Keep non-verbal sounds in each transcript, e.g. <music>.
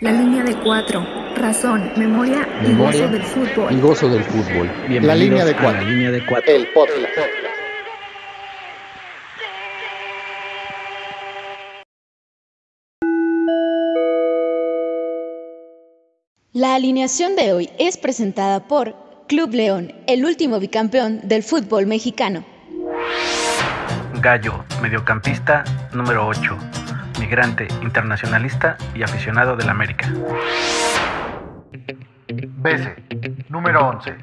La línea de cuatro. Razón, memoria, y gozo del fútbol. Y gozo del fútbol. la línea de cuatro. La línea de cuatro. El podcast. La alineación de hoy es presentada por Club León, el último bicampeón del fútbol mexicano. Gallo, mediocampista número 8, migrante, internacionalista y aficionado del América. Bese, número 11,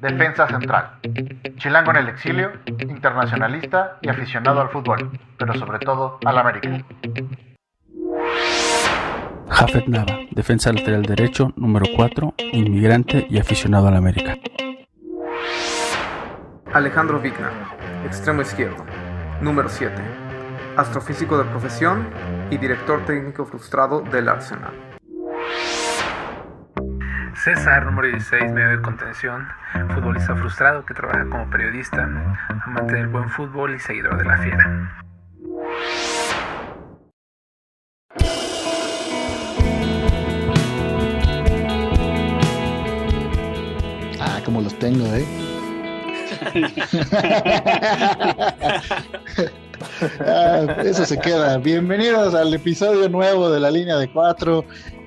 defensa central. Chilango en el exilio, internacionalista y aficionado al fútbol, pero sobre todo al América. Jafet Nava, defensa lateral derecho, número 4, inmigrante y aficionado al América. Alejandro Vigna, extremo izquierdo, número 7, astrofísico de profesión y director técnico frustrado del Arsenal. César, número 16, medio de contención, futbolista frustrado que trabaja como periodista, amante del buen fútbol y seguidor de la fiera. Ah, como los tengo, ¿eh? <laughs> Ah, eso se queda. Bienvenidos al episodio nuevo de la línea de cuatro.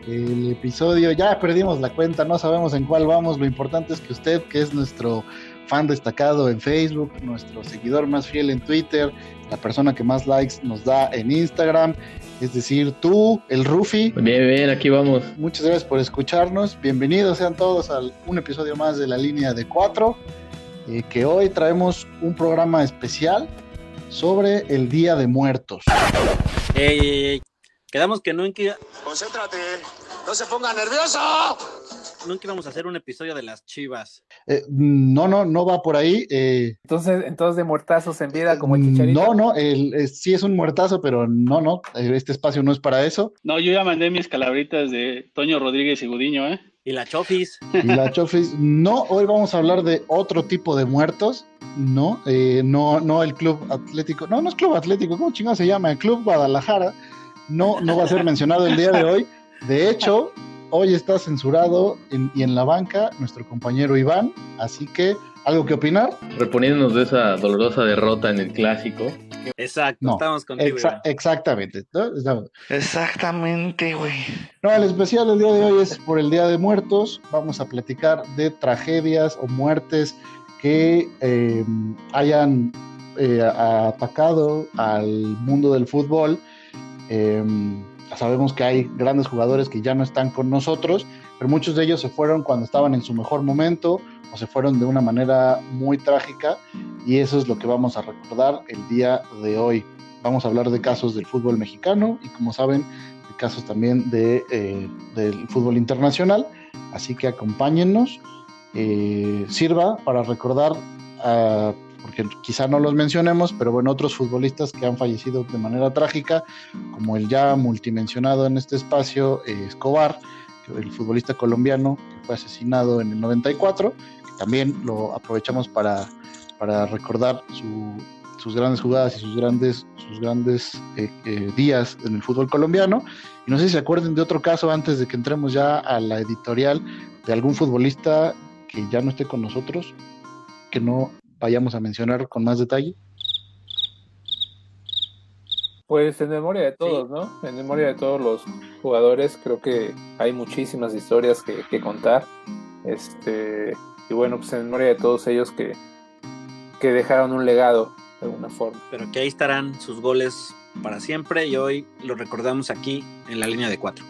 El episodio, ya perdimos la cuenta, no sabemos en cuál vamos. Lo importante es que usted, que es nuestro fan destacado en Facebook, nuestro seguidor más fiel en Twitter, la persona que más likes nos da en Instagram, es decir, tú, el Rufi. Bien, bien, aquí vamos. Muchas gracias por escucharnos. Bienvenidos sean todos a un episodio más de la línea de cuatro. Eh, que hoy traemos un programa especial sobre el Día de Muertos. Ey, ey, ey. Quedamos que nunca, Concéntrate, no se ponga nervioso. nunca íbamos a hacer un episodio de las chivas. Eh, no, no, no va por ahí. eh, Entonces, entonces de muertazos en vida como el chicharito. no, no, el, eh, sí es un muertazo, pero no, no, este espacio no es para eso. No, yo ya mandé mis calabritas de Toño Rodríguez y Gudiño, ¿eh? Y la chofis. Y la Chofis, no, hoy vamos a hablar de otro tipo de muertos, no, eh, no, no el Club Atlético, no, no es Club Atlético, ¿cómo chingado se llama? El Club Guadalajara, no, no va a ser mencionado el día de hoy. De hecho, hoy está censurado en- y en la banca nuestro compañero Iván, así que, ¿algo que opinar? Reponiéndonos de esa dolorosa derrota en el clásico. Exacto, No, estamos contigo. Exa- exactamente. ¿no? Estamos- Exactamente, güey. No, el especial del día de hoy es por el Día de Muertos. Vamos a platicar de tragedias o muertes que eh, hayan eh, atacado al mundo del fútbol. Eh, sabemos que hay grandes jugadores que ya no están con nosotros, pero muchos de ellos se fueron cuando estaban en su mejor momento o se fueron de una manera muy trágica y eso es lo que vamos a recordar el día de hoy. Vamos a hablar de casos del fútbol mexicano y como saben, de casos también de, eh, del fútbol internacional. Así que acompáñennos. eh, sirva para recordar, a- porque quizá no los mencionemos, pero bueno, otros futbolistas que han fallecido de manera trágica, como el ya multimensionado en este espacio, eh, Escobar, el futbolista colombiano que fue asesinado en el 94, que también lo aprovechamos para, para recordar su, sus grandes jugadas y sus grandes, sus grandes eh, eh, días en el fútbol colombiano. Y no sé si se acuerden de otro caso antes de que entremos ya a la editorial de algún futbolista que ya no esté con nosotros, que no vayamos a mencionar con más detalle. Pues en memoria de todos, ¿no? En memoria de todos los jugadores, creo que hay muchísimas historias que, que contar. Este, y bueno, pues en memoria de todos ellos que, que dejaron un legado de alguna forma. Pero que ahí estarán sus goles para siempre y hoy lo recordamos aquí en la línea de cuatro.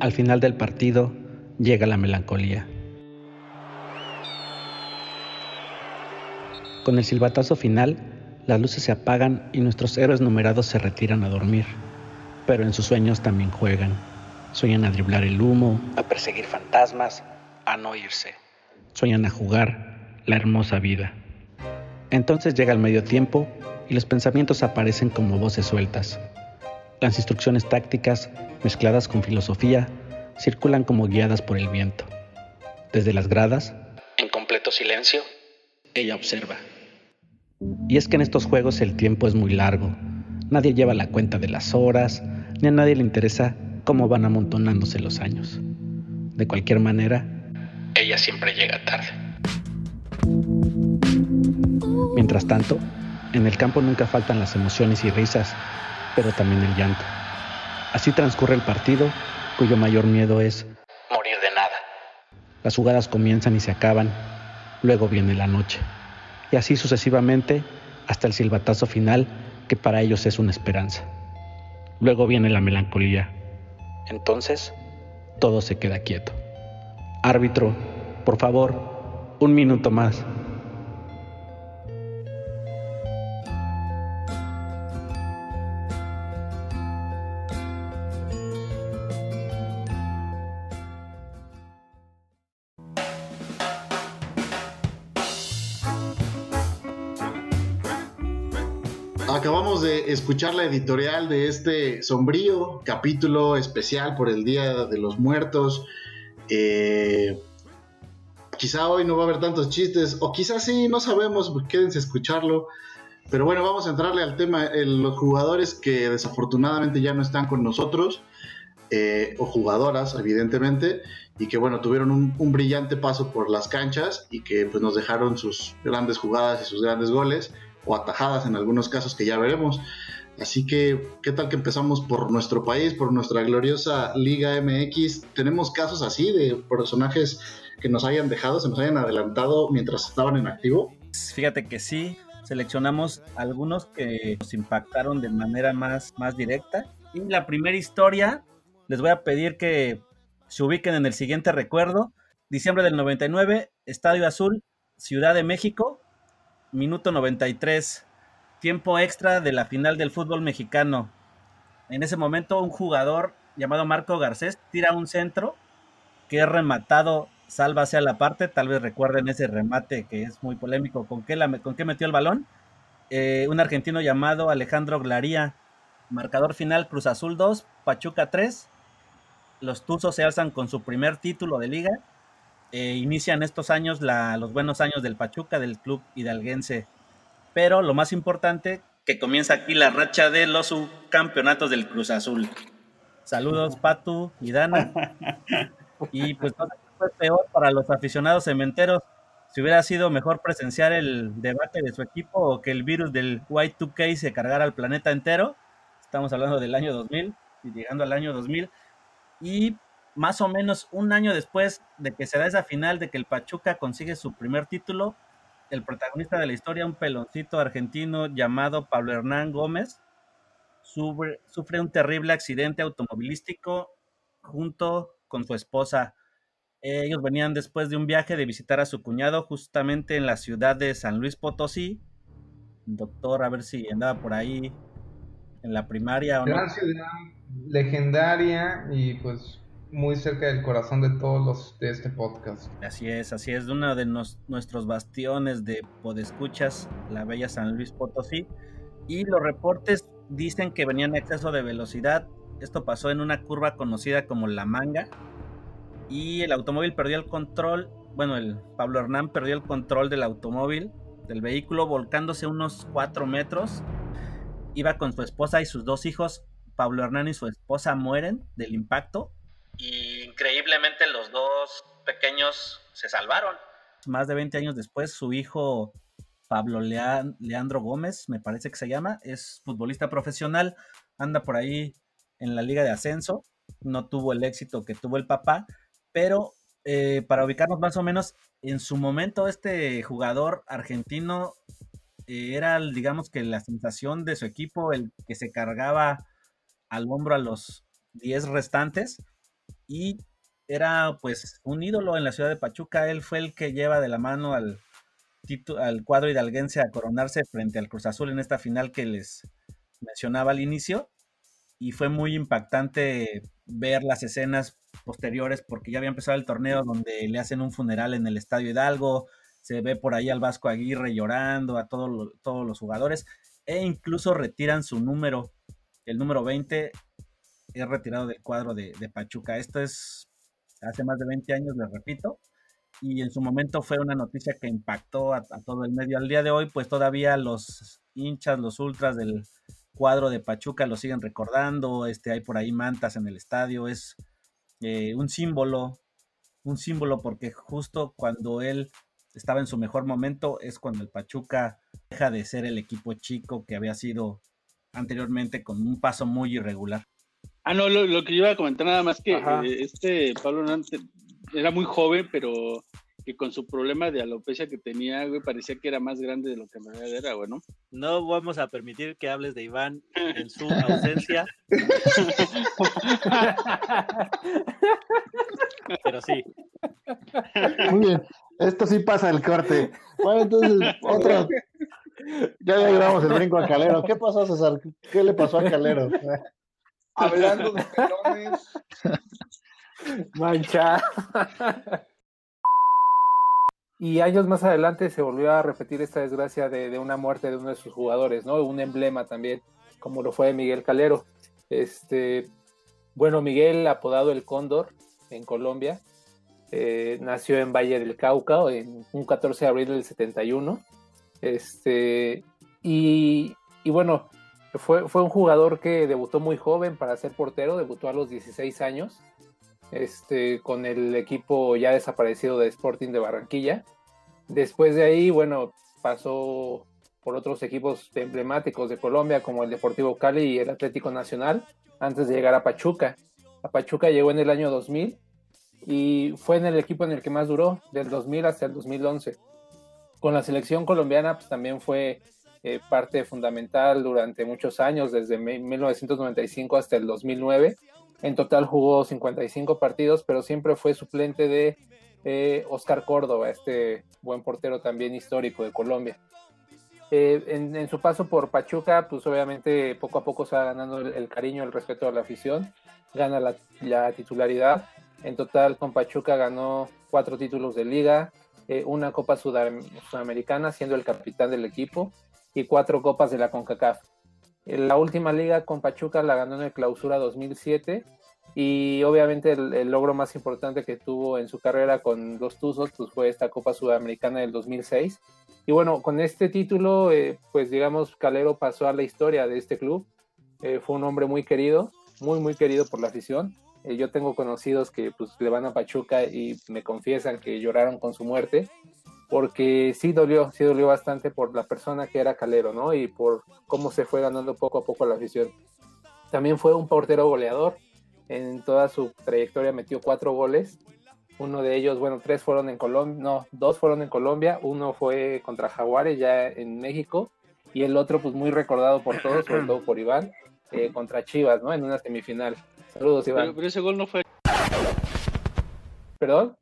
Al final del partido llega la melancolía. Con el silbatazo final, las luces se apagan y nuestros héroes numerados se retiran a dormir. Pero en sus sueños también juegan. Sueñan a driblar el humo, a perseguir fantasmas, a no irse. Sueñan a jugar la hermosa vida. Entonces llega el medio tiempo y los pensamientos aparecen como voces sueltas. Las instrucciones tácticas, mezcladas con filosofía, circulan como guiadas por el viento. Desde las gradas, en completo silencio, ella observa. Y es que en estos juegos el tiempo es muy largo. Nadie lleva la cuenta de las horas, ni a nadie le interesa cómo van amontonándose los años. De cualquier manera, ella siempre llega tarde. Mientras tanto, en el campo nunca faltan las emociones y risas, pero también el llanto. Así transcurre el partido, cuyo mayor miedo es morir de nada. Las jugadas comienzan y se acaban, luego viene la noche. Y así sucesivamente hasta el silbatazo final, que para ellos es una esperanza. Luego viene la melancolía. Entonces, todo se queda quieto. Árbitro, por favor, un minuto más. Escuchar la editorial de este sombrío capítulo especial por el Día de los Muertos. Eh, quizá hoy no va a haber tantos chistes, o quizás sí, no sabemos, quédense a escucharlo. Pero bueno, vamos a entrarle al tema. los jugadores que desafortunadamente ya no están con nosotros, eh, o jugadoras, evidentemente, y que bueno, tuvieron un, un, brillante paso por las canchas y que pues nos dejaron sus grandes jugadas y sus grandes goles o atajadas en algunos casos que ya veremos. Así que, ¿qué tal que empezamos por nuestro país, por nuestra gloriosa Liga MX? Tenemos casos así de personajes que nos hayan dejado, se nos hayan adelantado mientras estaban en activo. Fíjate que sí, seleccionamos algunos que nos impactaron de manera más, más directa. Y la primera historia, les voy a pedir que se ubiquen en el siguiente recuerdo. Diciembre del 99, Estadio Azul, Ciudad de México, minuto 93, tiempo extra de la final del fútbol mexicano. En ese momento un jugador llamado Marco Garcés tira un centro que es rematado, salva hacia la parte, tal vez recuerden ese remate que es muy polémico, ¿con qué, con qué metió el balón? Eh, un argentino llamado Alejandro Glaría, marcador final Cruz Azul 2, Pachuca 3, los Tuzos se alzan con su primer título de liga eh, inician estos años los buenos años del Pachuca, del club hidalguense. Pero lo más importante, que comienza aquí la racha de los subcampeonatos del Cruz Azul. Saludos, Patu y Dana. Y pues no fue peor para los aficionados cementeros. Si hubiera sido mejor presenciar el debate de su equipo o que el virus del Y2K se cargara al planeta entero. Estamos hablando del año 2000 y llegando al año 2000. Y más o menos un año después de que se da esa final, de que el Pachuca consigue su primer título, el protagonista de la historia, un peloncito argentino llamado Pablo Hernán Gómez, sufre, un terrible accidente automovilístico junto con su esposa. Ellos venían después de un viaje de visitar a su cuñado justamente en la ciudad de San Luis Potosí. Doctor, a ver si andaba por ahí en la primaria o Gran ciudad legendaria y pues muy cerca del corazón de todos los de este podcast. Así es, así es, uno de nuestros bastiones de podescuchas, la bella San Luis Potosí. Y los reportes dicen que venían a exceso de velocidad. Esto pasó en una curva conocida como La Manga. Y el automóvil perdió el control. Bueno, el Pablo Hernán perdió el control del automóvil, del vehículo, volcándose unos 4 metros. Iba con su esposa y sus dos hijos. Pablo Hernán y su esposa mueren del impacto y increíblemente los dos pequeños se salvaron. Más de 20 años después, su hijo Pablo Leandro Gómez, me parece que se llama, es futbolista profesional, anda por ahí en la liga de ascenso, no tuvo el éxito que tuvo el papá, pero eh, para ubicarnos más o menos, en su momento este jugador argentino eh, era, digamos que la sensación de su equipo, el que se cargaba al hombro a los 10 restantes y era pues un ídolo en la ciudad de Pachuca. Él fue el que lleva de la mano al, al cuadro hidalguense a coronarse frente al Cruz Azul en esta final que les mencionaba al inicio. Y fue muy impactante ver las escenas posteriores porque ya había empezado el torneo donde le hacen un funeral en el Estadio Hidalgo. Se ve por ahí al Vasco Aguirre llorando, a todos todos los jugadores. E incluso retiran su número, el número 20, es retirado del cuadro de, Pachuca. Esto es hace más de 20 años, les repito. y en su momento fue una noticia que impactó a, todo el medio. Al día de hoy, pues todavía los hinchas, los ultras del cuadro de Pachuca lo siguen recordando, este, hay por ahí mantas en el estadio, es eh, un símbolo, un símbolo porque justo cuando él estaba en su mejor momento es cuando el Pachuca deja de ser el equipo chico que había sido anteriormente con un paso muy irregular. Ah, no, lo, que yo iba a comentar nada más que eh, este Pablo Hernández era muy joven, pero que con su problema de alopecia que tenía, güey, parecía que era más grande de lo que en realidad era, güey, ¿no? No vamos a permitir que hables de Iván <laughs> en su ausencia. pero sí. Muy bien, esto sí pasa el corte. Bueno, entonces, otro. Ya le grabamos el brinco a Calero. ¿Qué pasó, César? ¿Qué le pasó a Calero? Hablando de pelones. <laughs> Mancha. Y años más adelante se volvió a repetir esta desgracia de, una muerte de uno de sus jugadores, ¿no? Un emblema también, como lo fue Miguel Calero. Este, bueno, Miguel, apodado el Cóndor en Colombia, eh, nació en Valle del Cauca en un 14 de abril del 71. Este, y, y bueno, fue, fue un jugador que debutó muy joven para ser portero, debutó a los 16 años este, con el equipo ya desaparecido de Sporting de Barranquilla. Después de ahí, bueno, pasó por otros equipos emblemáticos de Colombia como el Deportivo Cali y el Atlético Nacional antes de llegar a Pachuca. A Pachuca llegó en el año 2000 y fue en el equipo en el que más duró, del 2000 hasta el 2011. Con la selección colombiana pues, también fue eh, parte fundamental durante muchos años, desde 1995 hasta el 2009 en total jugó 55 partidos, pero siempre fue suplente de eh, Oscar Córdoba, este buen portero también histórico de Colombia. Eh, en, su paso por Pachuca, pues obviamente poco a poco se va ganando el, cariño, el respeto de la afición, gana la, titularidad. En total con Pachuca ganó cuatro títulos de liga, eh, una Copa Sudamericana siendo el capitán del equipo y cuatro copas de la CONCACAF. La última liga con Pachuca la ganó en el Clausura 2007 y obviamente el, logro más importante que tuvo en su carrera con los Tuzos pues fue esta Copa Sudamericana del 2006. Y bueno, con este título, eh, pues digamos, Calero pasó a la historia de este club. Eh, fue un hombre muy querido, muy, muy querido por la afición. Eh, yo tengo conocidos que pues le van a Pachuca y me confiesan que lloraron con su muerte porque sí dolió, sí dolió bastante por la persona que era Calero, ¿no? Y por cómo se fue ganando poco a poco la afición. También fue un portero goleador. En toda su trayectoria metió cuatro goles. Uno de ellos, bueno, tres fueron en Colombia, no, dos fueron en Colombia. Uno fue contra Jaguares ya en México. Y el otro, pues muy recordado por todos, sobre todo por Iván, eh, contra Chivas, ¿no? En una semifinal. Saludos, Iván. pero ese gol no fue. ¿Perdón?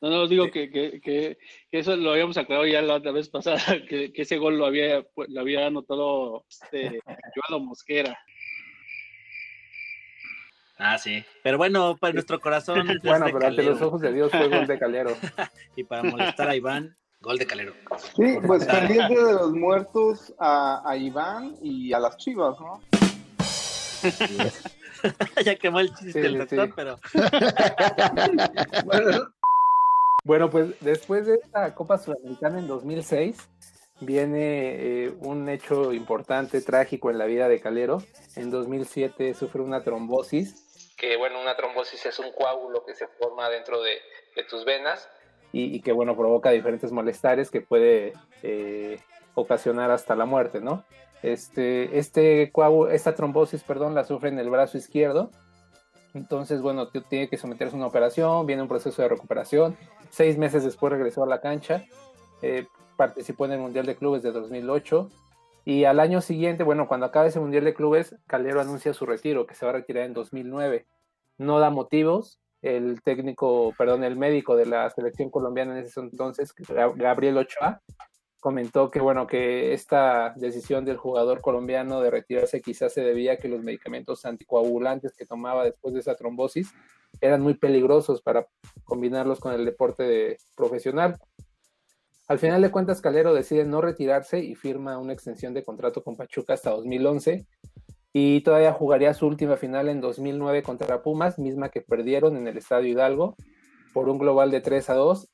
No, no, digo que, que, que, eso lo habíamos aclarado ya la otra vez pasada, <laughs> que, ese gol lo había, lo había anotado este, Mosquera. Ah, sí. Pero bueno, para nuestro corazón. bueno, pero ante los ojos de Dios fue gol de Calero. <laughs> y para molestar a Iván, gol de Calero. Sí, pues día de los muertos a, a Iván y a las chivas, ¿no? <laughs> ya quemó el chiste el doctor, pero. bueno, bueno, pues después de esta Copa Sudamericana en 2006, viene eh, un hecho importante, trágico en la vida de Calero. En 2007 sufre una trombosis, que bueno, una trombosis es un coágulo que se forma dentro de, tus venas y, que bueno, provoca diferentes malestares que puede eh, ocasionar hasta la muerte, ¿no? Este, este coágulo, esta trombosis, perdón, la sufre en el brazo izquierdo. Entonces, bueno, tiene que someterse a una operación, viene un proceso de recuperación Seis meses después regresó a la cancha, eh, participó en el Mundial de Clubes de 2008 y al año siguiente, bueno, cuando acaba ese Mundial de Clubes, Calero anuncia su retiro, que se va a retirar en 2009. No da motivos, el técnico, perdón, el médico de la selección colombiana en ese entonces, Gabriel Ochoa, comentó que bueno que esta decisión del jugador colombiano de retirarse quizás se debía a que los medicamentos anticoagulantes que tomaba después de esa trombosis eran muy peligrosos para combinarlos con el deporte profesional. Al final de cuentas, Calero decide no retirarse y firma una extensión de contrato con Pachuca hasta 2011 y todavía jugaría su última final en 2009 contra Pumas, misma que perdieron en el Estadio Hidalgo por un global de 3 a 2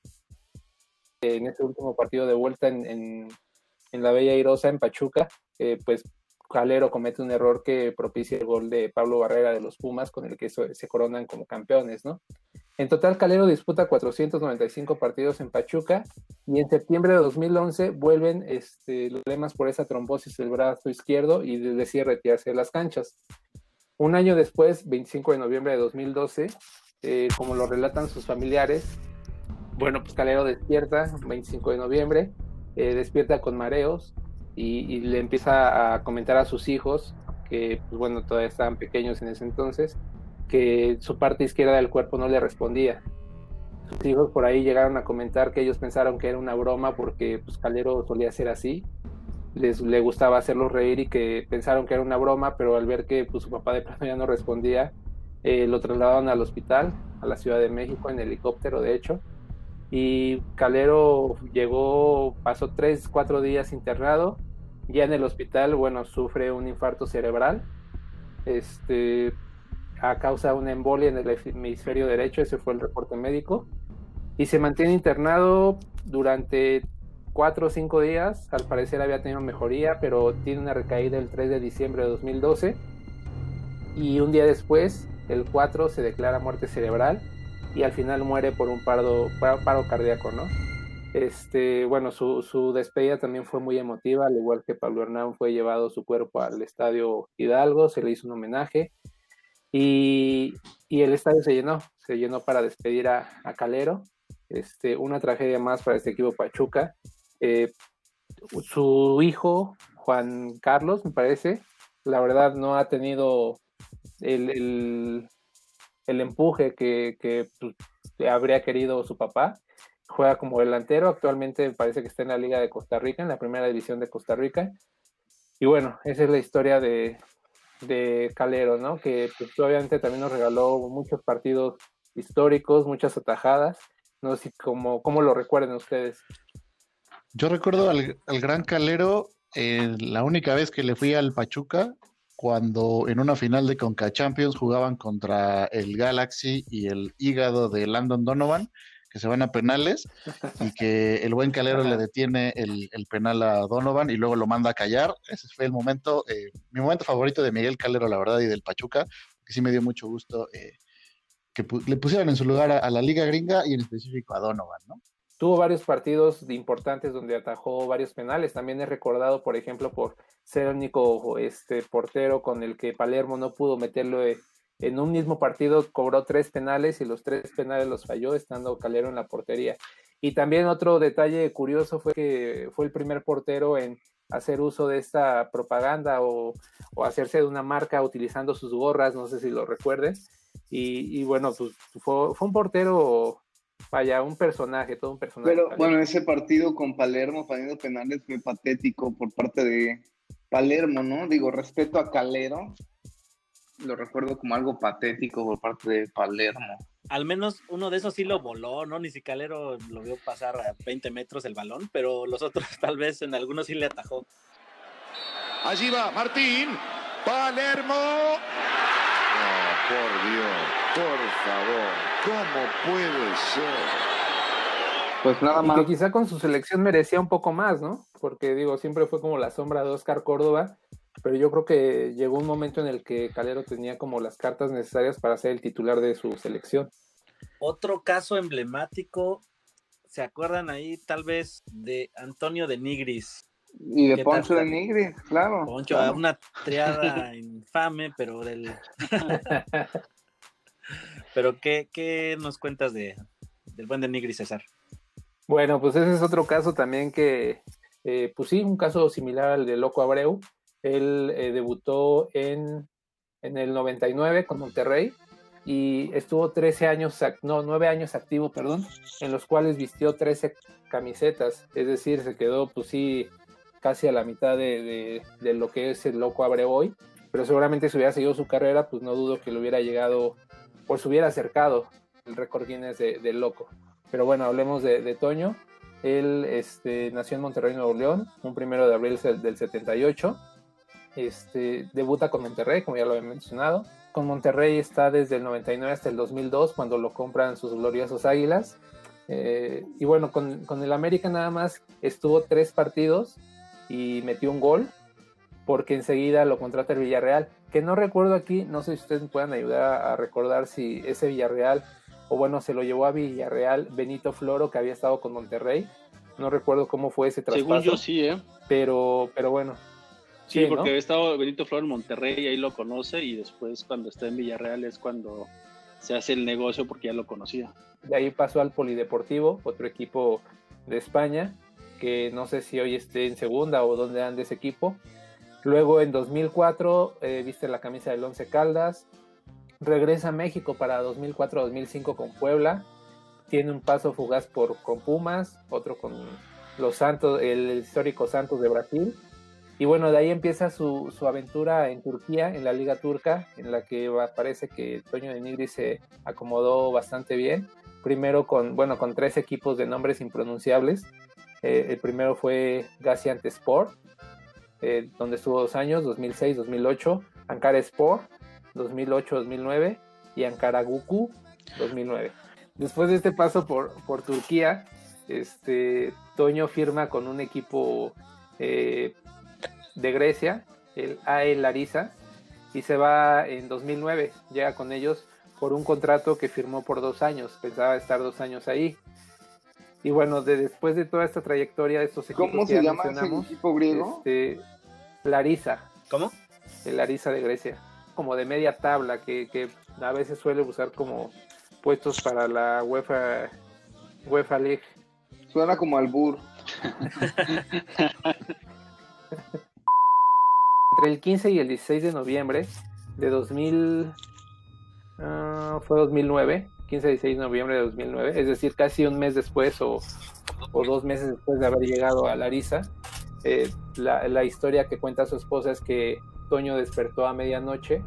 en este último partido de vuelta en, en, la Bella Irosa, en Pachuca, eh, pues Calero comete un error que propicia el gol de Pablo Barrera de los Pumas, con el que se coronan como campeones, ¿no? En total, Calero disputa 495 partidos en Pachuca y en septiembre de 2011 vuelven este, los problemas por esa trombosis del brazo izquierdo y decide retirarse de las canchas. Un año después, 25 de noviembre de 2012, eh, como lo relatan sus familiares, bueno, pues Calero despierta, 25 de noviembre, eh, despierta con mareos y, y, le empieza a comentar a sus hijos, que pues bueno, todavía estaban pequeños en ese entonces, que su parte izquierda del cuerpo no le respondía. Sus hijos por ahí llegaron a comentar que ellos pensaron que era una broma porque pues Calero solía ser así, les le gustaba hacerlos reír y que pensaron que era una broma, pero al ver que pues, su papá de plano ya no respondía, eh, lo trasladaron al hospital, a la Ciudad de México, en helicóptero de hecho, y Calero llegó, pasó tres, cuatro días internado, ya en el hospital, bueno, sufre un infarto cerebral, este, a causa de una embolia en el hemisferio derecho, ese fue el reporte médico, y se mantiene internado durante cuatro o cinco días, al parecer había tenido mejoría, pero tiene una recaída el 3 de diciembre de 2012, y un día después, el 4, se declara muerte cerebral, y al final muere por un paro, paro cardíaco, ¿no? Este, bueno, su, su, despedida también fue muy emotiva, al igual que Pablo Hernán fue llevado su cuerpo al estadio Hidalgo, se le hizo un homenaje, y, y, el estadio se llenó, se llenó para despedir a, a, Calero. Este, una tragedia más para este equipo Pachuca. Eh, su hijo, Juan Carlos, me parece, la verdad no ha tenido el, el empuje que, que pues, habría querido su papá. Juega como delantero, actualmente parece que está en la Liga de Costa Rica, en la primera división de Costa Rica. Y bueno, esa es la historia de, de Calero, ¿no? Que pues, obviamente también nos regaló muchos partidos históricos, muchas atajadas. No sé cómo, cómo lo recuerden ustedes. Yo recuerdo al, al gran Calero eh, la única vez que le fui al Pachuca, cuando en una final de Conca Champions jugaban contra el Galaxy y el hígado de Landon Donovan que se van a penales y que el buen Calero le detiene el, el, penal a Donovan y luego lo manda a callar. Ese fue el momento, eh, mi momento favorito de Miguel Calero, la verdad, y del Pachuca, que sí me dio mucho gusto eh, que pu le pusieran en su lugar a, a, la Liga Gringa y en específico a Donovan, ¿no? Tuvo varios partidos importantes donde atajó varios penales. También es recordado, por ejemplo, por ser el único este, portero con el que Palermo no pudo meterlo en un mismo partido cobró tres penales y los tres penales los falló estando Calero en la portería. Y también otro detalle curioso fue que fue el primer portero en hacer uso de esta propaganda o, o hacerse de una marca utilizando sus gorras, no sé si lo recuerden. Y, bueno, pues fue, un portero, vaya, un personaje, todo un personaje. Pero bueno, ese partido con Palermo fallando penales fue patético por parte de Palermo, ¿no? Digo, respeto a Calero, lo recuerdo como algo patético por parte de Palermo. Al menos uno de esos sí lo voló, ¿no? Ni si Calero lo vio pasar a 20 metros el balón, pero los otros <laughs> tal vez en algunos sí le atajó. Allí va Martín, Palermo. Oh, por Dios, por favor, ¿cómo puede ser? Pues nada más. Y que quizá con su selección merecía un poco más, ¿no? Porque digo, siempre fue como la sombra de Oscar Córdoba pero yo creo que llegó un momento en el que Calero tenía como las cartas necesarias para ser el titular de su selección. Otro caso emblemático, ¿se acuerdan ahí tal vez de Antonio de Nigris? Y de Poncho de Nigris, claro. Poncho, claro. una triada <laughs> infame, pero del... <laughs> pero ¿qué, ¿qué, nos cuentas de, del buen de Nigris, César? Bueno, pues ese es otro caso también que, eh, pues sí, un caso similar al de Loco Abreu, él eh, debutó en, en, el 99 con Monterrey y estuvo 13 años, no, 9 años activo, perdón, en los cuales vistió 13 camisetas, es decir, se quedó pues sí casi a la mitad de, de, de lo que es el loco Abre hoy, pero seguramente si hubiera seguido su carrera, pues no dudo que le hubiera llegado, se hubiera acercado el récord Guinness de loco. Pero bueno, hablemos de, de Toño. Él este, nació en Monterrey, Nuevo León, un primero de abril del 78 este, debuta con Monterrey, como ya lo había mencionado. Con Monterrey está desde el 99 hasta el 2002, cuando lo compran sus gloriosos Águilas. Eh, y bueno, con, con, el América nada más estuvo tres partidos y metió un gol porque enseguida lo contrata el Villarreal. Que no recuerdo aquí, no sé si ustedes me puedan ayudar a recordar si ese Villarreal, o bueno, se lo llevó a Villarreal Benito Floro, que había estado con Monterrey. No recuerdo cómo fue ese traspaso. Según yo sí, ¿eh? Pero, pero bueno. Sí, porque había estado Benito Floro en Monterrey y ahí lo conoce y después cuando está en Villarreal es cuando se hace el negocio porque ya lo conocía. De ahí pasó al Polideportivo, otro equipo de España, que no sé si hoy esté en segunda o dónde ande ese equipo. Luego en 2004 eh, viste la camisa del Once Caldas. Regresa a México para 2004-2005 con Puebla. Tiene un paso fugaz por, con Pumas, otro con los Santos, el histórico Santos de Brasil. Y bueno, de ahí empieza su, su, aventura en Turquía, en la Liga Turca, en la que parece que Toño de Nigri se acomodó bastante bien. Primero con, bueno, con tres equipos de nombres impronunciables. Eh, el primero fue Gaziantepspor, eh, donde estuvo dos años, 2006-2008. Ankara Sport, 2008-2009. Y Ankara Guku, 2009. Después de este paso por, por Turquía, este, Toño firma con un equipo eh, de Grecia, el AE Larisa, y se va en 2009, llega con ellos por un contrato que firmó por dos años, pensaba estar dos años ahí. Y bueno, de, después de toda esta trayectoria de estos equipos ¿Cómo se llama ese equipo griego? Este, Larisa. ¿Cómo? El Larisa de Grecia, como de media tabla, que, que a veces suele usar como puestos para la UEFA, UEFA League. Suena como albur. <laughs> Entre el 15 y el 16 de noviembre de 2000, uh, fue 2009, 15 y 16 de noviembre de 2009, es decir, casi un mes después o, o dos meses después de haber llegado a Larisa, eh, la, la, historia que cuenta su esposa es que Toño despertó a medianoche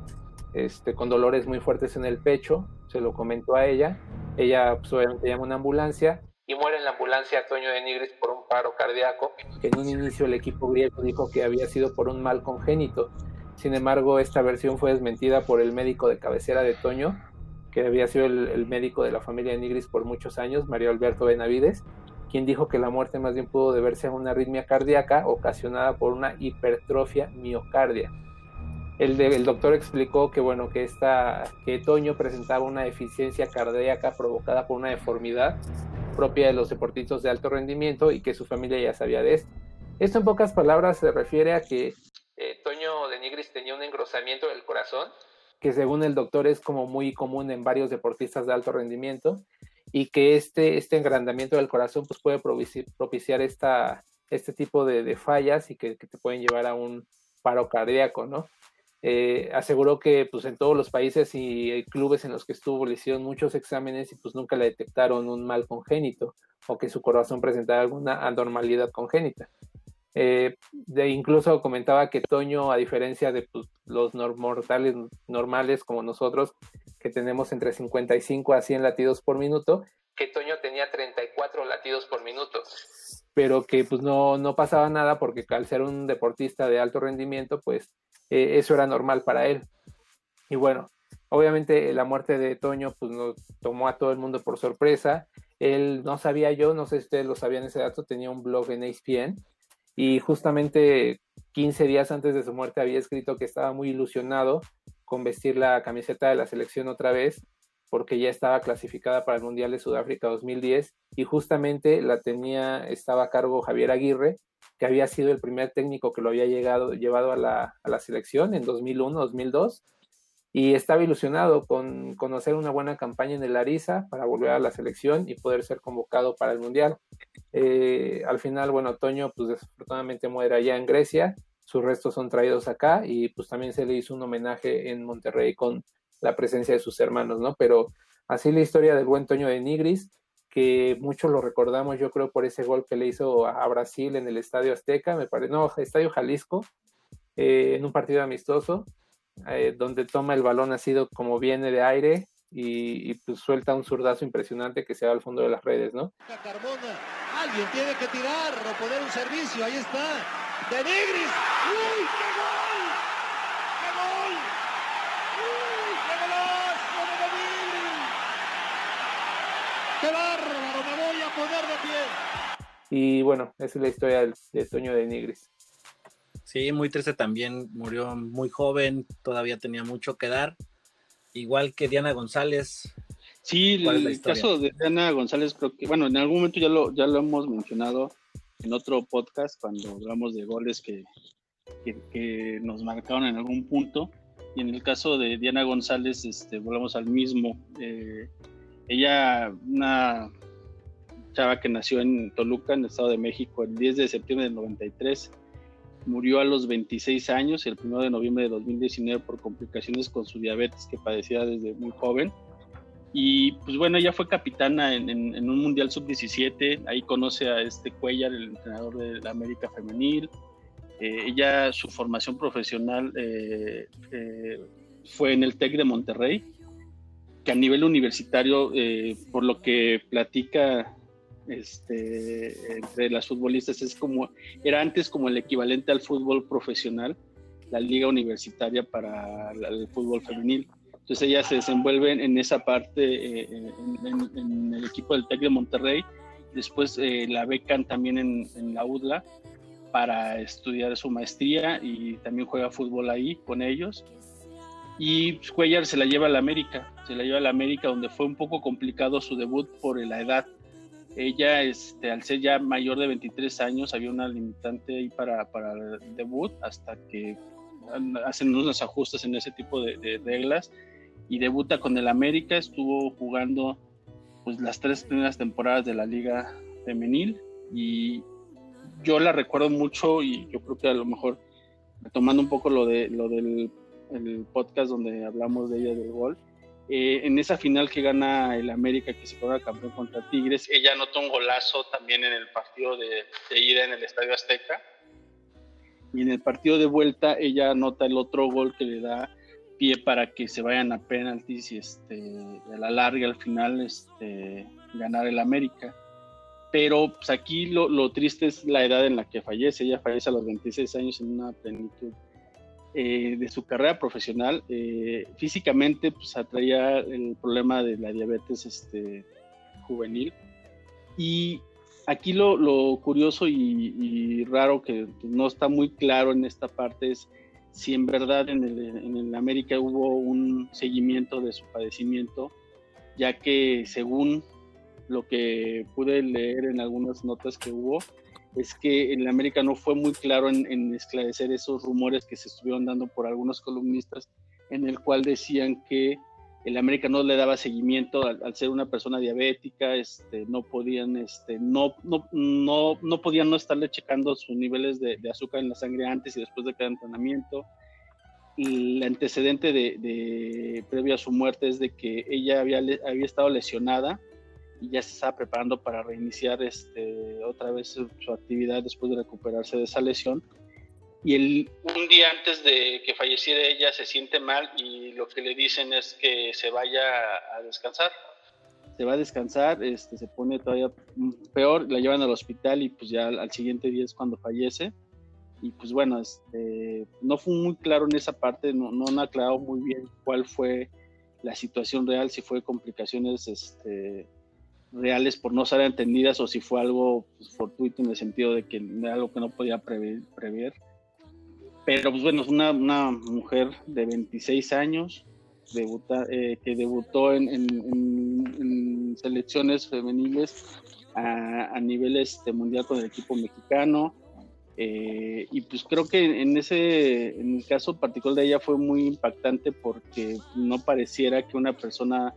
este, con dolores muy fuertes en el pecho, se lo comentó a ella, ella pues, obviamente llama una ambulancia y muere en la ambulancia Toño de Nigris por un paro cardíaco, que en un inicio el equipo griego dijo que había sido por un mal congénito. Sin embargo, esta versión fue desmentida por el médico de cabecera de Toño, que había sido el, médico de la familia de Nigris por muchos años, Mario Alberto Benavides, quien dijo que la muerte más bien pudo deberse a una arritmia cardíaca ocasionada por una hipertrofia miocardia. El, el, doctor explicó que bueno que esta que Toño presentaba una deficiencia cardíaca provocada por una deformidad propia de los deportistas de alto rendimiento y que su familia ya sabía de esto. Esto en pocas palabras se refiere a que eh, Toño de Nigris tenía un engrosamiento del corazón, que según el doctor es como muy común en varios deportistas de alto rendimiento, y que este, este engrandamiento del corazón pues puede propiciar, esta, este tipo de, fallas y que, que, te pueden llevar a un paro cardíaco, ¿no? Eh, aseguró que pues en todos los países y clubes en los que estuvo le hicieron muchos exámenes y pues nunca le detectaron un mal congénito o que su corazón presentara alguna anormalidad congénita. Eh, de incluso comentaba que Toño, a diferencia de pues, los mortales normales como nosotros, que tenemos entre 55 a 100 latidos por minuto, que Toño tenía 34 latidos por minuto, pero que pues no, no pasaba nada porque al ser un deportista de alto rendimiento, pues eh, eso era normal para él. Y bueno, obviamente la muerte de Toño pues nos tomó a todo el mundo por sorpresa. Él no sabía yo, no sé si ustedes lo sabían ese dato, tenía un blog en ESPN y justamente 15 días antes de su muerte había escrito que estaba muy ilusionado con vestir la camiseta de la selección otra vez porque ya estaba clasificada para el Mundial de Sudáfrica 2010 y justamente la tenía, estaba a cargo Javier Aguirre, que había sido el primer técnico que lo había llegado, llevado a la, a la selección en 2001, 2002 y estaba ilusionado con conocer una buena campaña en el Arisa para volver a la selección y poder ser convocado para el Mundial. Eh, al final, bueno, Toño pues desafortunadamente muere allá en Grecia, sus restos son traídos acá y pues también se le hizo un homenaje en Monterrey con la presencia de sus hermanos, ¿no? Pero así la historia del buen Toño de Nigris, que muchos lo recordamos, yo creo, por ese gol que le hizo a, Brasil en el Estadio Azteca, me parece, no, Estadio Jalisco, eh, en un partido amistoso, eh, donde toma el balón así como viene de aire y, y, pues suelta un zurdazo impresionante que se va al fondo de las redes, ¿no? Carmona, alguien tiene que tirar o poner un servicio, ahí está, de Nigris, ¡uy, qué gol! ¡Qué gol! ¡Uy, qué golazo de Nigris! ¡Qué bárbaro! Me voy a poner de pie. Y bueno, esa es la historia del- de Toño de Nigris. Sí, muy triste también, murió muy joven, todavía tenía mucho que dar. Igual que Diana González. Sí, ¿Cuál es la el caso de Diana González, creo que, bueno, en algún momento ya lo, ya lo hemos mencionado en otro podcast cuando hablamos de goles que, que, que nos marcaron en algún punto. Y en el caso de Diana González, este, volvemos al mismo. Eh, ella, una chava que nació en Toluca, en el Estado de México, el 10 de septiembre del 93, murió a los 26 años, el 1 de noviembre de 2019, por complicaciones con su diabetes que padecía desde muy joven. Y pues bueno, ella fue capitana en, en- en un Mundial Sub-17, ahí conoce a este Cuellar, el entrenador de la América Femenil. Eh, ella, su formación profesional eh, eh, fue en el TEC de Monterrey, que a nivel universitario, eh, por lo que platica este, entre las futbolistas, es como, era antes como el equivalente al fútbol profesional, la liga universitaria para el fútbol femenil. Entonces ella se desenvuelve en esa parte eh, en, en- el equipo del TEC de Monterrey. Después eh, la becan también en, en la UDLA para estudiar su maestría y también juega fútbol ahí con ellos. Y Cuellar se la lleva a la América, se la lleva a la América donde fue un poco complicado su debut por la edad. Ella, este, al ser ya mayor de 23 años, había una limitante ahí para, para el debut hasta que hacen unos ajustes en ese tipo de, reglas y debuta con el América, estuvo jugando pues las tres primeras temporadas de la liga femenil y yo la recuerdo mucho y yo creo que a lo mejor retomando un poco lo de lo del el podcast donde hablamos de ella del gol eh, en esa final que gana el América que se juega campeón contra Tigres ella anota un golazo también en el partido de, de ida en el Estadio Azteca. y en el partido de vuelta ella anota el otro gol que le da pie para que se vayan a penaltis y este a la larga al final este ganar el América. Pero pues aquí lo, lo triste es la edad en la que fallece. Ella fallece a los 26 años en una plenitud eh, de su carrera profesional eh, físicamente pues atraía el problema de la diabetes este juvenil. Y aquí lo, lo curioso y, y raro que no está muy claro en esta parte es si en verdad en el, en el América hubo un seguimiento de su padecimiento, ya que según lo que pude leer en algunas notas que hubo, es que en el América no fue muy claro en, esclarecer esos rumores que se estuvieron dando por algunos columnistas, en el cual decían que el América no le daba seguimiento al, ser una persona diabética, este, no podían, este, no, no, no, no podían no estarle checando sus niveles de, de, azúcar en la sangre antes y después de cada entrenamiento. El antecedente de, de, previo a su muerte es de que ella había, había estado lesionada y ya se estaba preparando para reiniciar este, otra vez su, su actividad después de recuperarse de esa lesión y el, un día antes de que falleciera ella se siente mal y lo que le dicen es que se vaya a descansar. Se va a descansar, este, se pone todavía peor, la llevan al hospital y pues ya al, al siguiente día es cuando fallece. Y pues bueno, este, no fue muy claro en esa parte, no, no han aclarado muy bien cuál fue la situación real, si fue complicaciones este, reales por no ser entendidas o si fue algo pues, fortuito en el sentido de que era algo que no podía prever. prever pero pues bueno, es una, una, mujer de 26 años debuta, eh, que debutó en, en, en, en selecciones femeniles a, a, nivel este, mundial con el equipo mexicano. Eh, y pues creo que en ese, en el caso particular de ella fue muy impactante porque no pareciera que una persona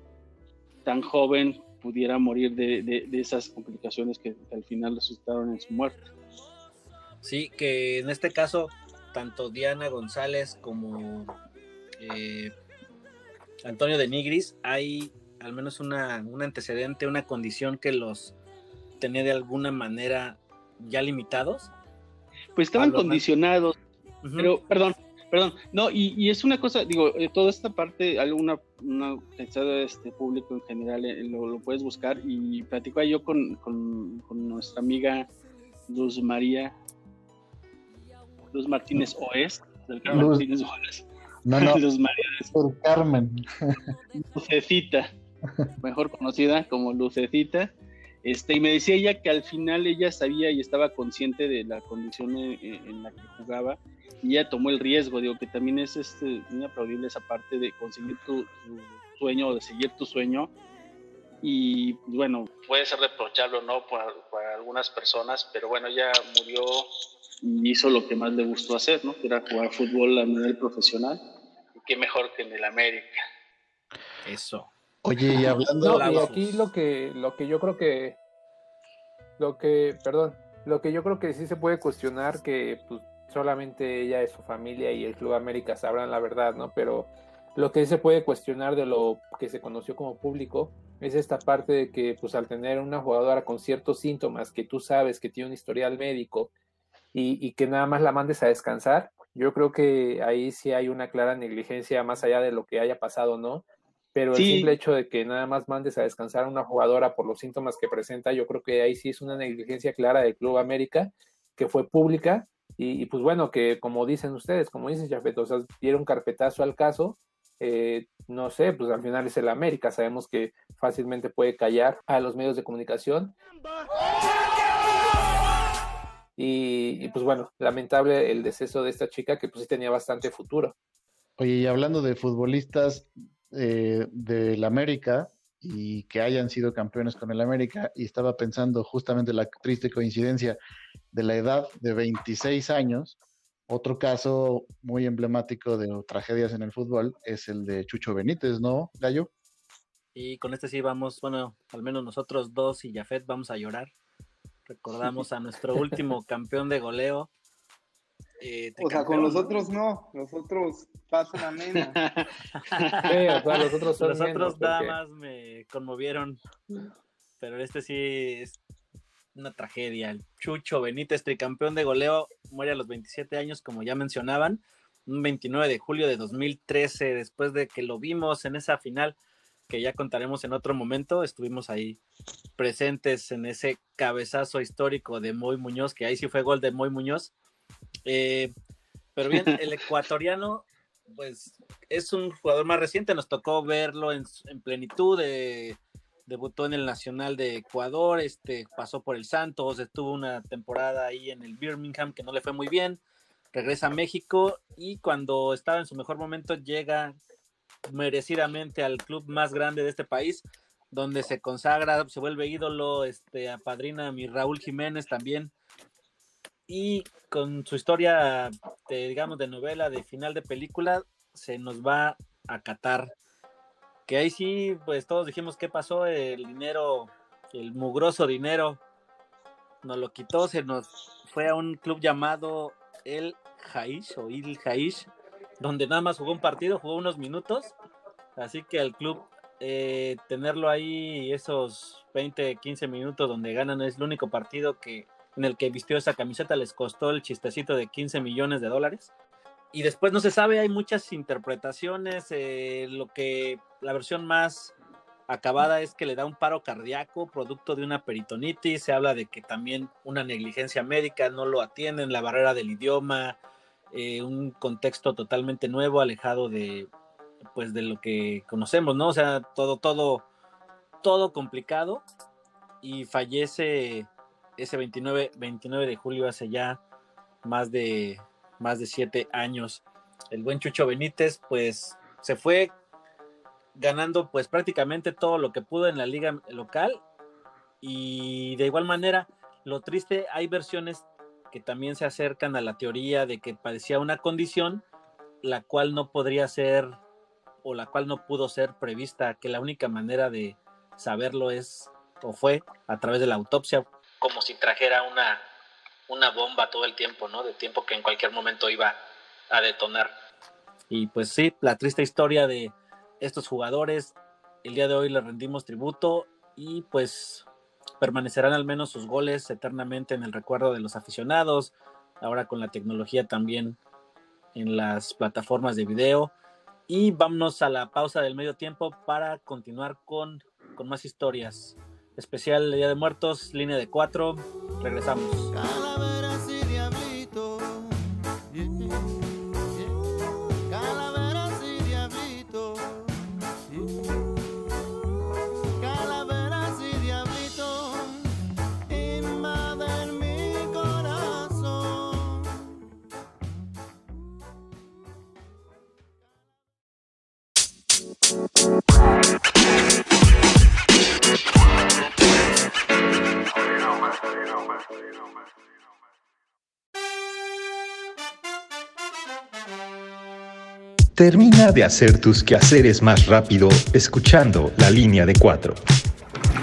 tan joven pudiera morir de, de, de esas complicaciones que, al final resultaron en su muerte. Sí, que en este caso tanto Diana González como eh, Antonio de Nigris, hay al menos una, un antecedente, una condición que los tenía de alguna manera ya limitados. Pues estaban condicionados, uh -huh. pero perdón, perdón, no, y, y, es una cosa, digo, eh, toda esta parte, alguna una este público en general, eh, lo, lo, puedes buscar y platicaba yo con, con, con nuestra amiga Luz María Luz Martínez Oes, del Carmen Luz. Martínez Oes. No, no, <laughs> Luz María por Carmen. Lucecita. mejor conocida como Lucecita. Este, y me decía ella que al final ella sabía y estaba consciente de la condición en, en la que jugaba y ella tomó el riesgo, digo que también es este, muy aplaudible esa parte de conseguir tu, tu sueño o de seguir tu sueño y bueno, puede ser reprochable o no para, para, algunas personas, pero bueno, ella murió y hizo lo que más le gustó hacer, ¿no? Que era jugar fútbol a nivel profesional. Y qué mejor que en el América. Eso. Oye, y hablando no, y aquí lo que, lo que yo creo que, lo que, perdón, lo que yo creo que sí se puede cuestionar que pues, solamente ella y su familia y el Club América sabrán la verdad, ¿no? Pero lo que se puede cuestionar de lo que se conoció como público es esta parte de que, pues, al tener una jugadora con ciertos síntomas que tú sabes que tiene un historial médico y, y que nada más la mandes a descansar, yo creo que ahí sí hay una clara negligencia más allá de lo que haya pasado, ¿no? Pero sí. el simple hecho de que nada más mandes a descansar a una jugadora por los síntomas que presenta, yo creo que ahí sí es una negligencia clara del Club América, que fue pública, y, y pues bueno, que como dicen ustedes, como dices Jafet, o sea, dieron carpetazo al caso, eh, no sé, pues al final es el América, sabemos que fácilmente puede callar a los medios de comunicación. Y, y, pues bueno, lamentable el deceso de esta chica que pues sí tenía bastante futuro. Oye, y hablando de futbolistas eh, del América y que hayan sido campeones con el América, y estaba pensando justamente la triste coincidencia de la edad de 26 años, otro caso muy emblemático de tragedias en el fútbol es el de Chucho Benítez, ¿no, Gallo? Y con este sí vamos, bueno, al menos nosotros dos y Jafet vamos a llorar. Recordamos a nuestro <laughs> último campeón de goleo. Eh, o sea, con los otros no, los otros pasan a menos. <laughs> sí, o sea, los otros son Los otros menos, nada porque- más me conmovieron, pero este sí es una tragedia. El Chucho Benítez, tricampeón de goleo, muere a los 27 años, como ya mencionaban, un 29 de julio de 2013, después de que lo vimos en esa final que ya contaremos en otro momento, estuvimos ahí presentes en ese cabezazo histórico de Moy Muñoz, que ahí sí fue gol de Moy Muñoz. Eh, pero bien, el <laughs> ecuatoriano, pues es un jugador más reciente, nos tocó verlo en, en plenitud, de, debutó en el Nacional de Ecuador, este, pasó por el Santos, estuvo una temporada ahí en el Birmingham que no le fue muy bien, regresa a México y cuando estaba en su mejor momento llega merecidamente al club más grande de este país, donde se consagra, se vuelve ídolo, este, apadrina a mi Raúl Jiménez también. Y con su historia, de, digamos, de novela, de final de película, se nos va a Qatar. Que ahí sí, pues todos dijimos qué pasó, el dinero, el mugroso dinero, nos lo quitó, se nos fue a un club llamado El Jaish o Il Jaish, donde nada más jugó un partido, jugó unos minutos, así que el club eh, tenerlo ahí esos 20, 15 minutos donde ganan es el único partido que en el que vistió esa camiseta les costó el chistecito de 15 millones de dólares. Y después no se sabe, hay muchas interpretaciones, eh, lo que la versión más acabada es que le da un paro cardíaco producto de una peritonitis, se habla de que también una negligencia médica, no lo atienden, la barrera del idioma, eh, un contexto totalmente nuevo, alejado de pues de lo que conocemos, ¿no? O sea, todo, todo, todo complicado y fallece ese 29, 29 de julio hace ya más de, más de siete años. El buen Chucho Benítez, pues, se fue ganando pues prácticamente todo lo que pudo en la liga local y de igual manera, lo triste, hay versiones que también se acercan a la teoría de que padecía una condición la cual no podría ser o la cual no pudo ser prevista, que la única manera de saberlo es o fue a través de la autopsia, como si trajera una, una bomba todo el tiempo, ¿no? De tiempo que en cualquier momento iba a detonar. Y pues sí, la triste historia de estos jugadores, el día de hoy les rendimos tributo y pues permanecerán al menos sus goles eternamente en el recuerdo de los aficionados, ahora con la tecnología también en las plataformas de video. Y vámonos a la pausa del medio tiempo para continuar con, con más historias. Especial Día de Muertos, línea de cuatro. Regresamos. Termina de hacer tus quehaceres más rápido escuchando la línea de cuatro.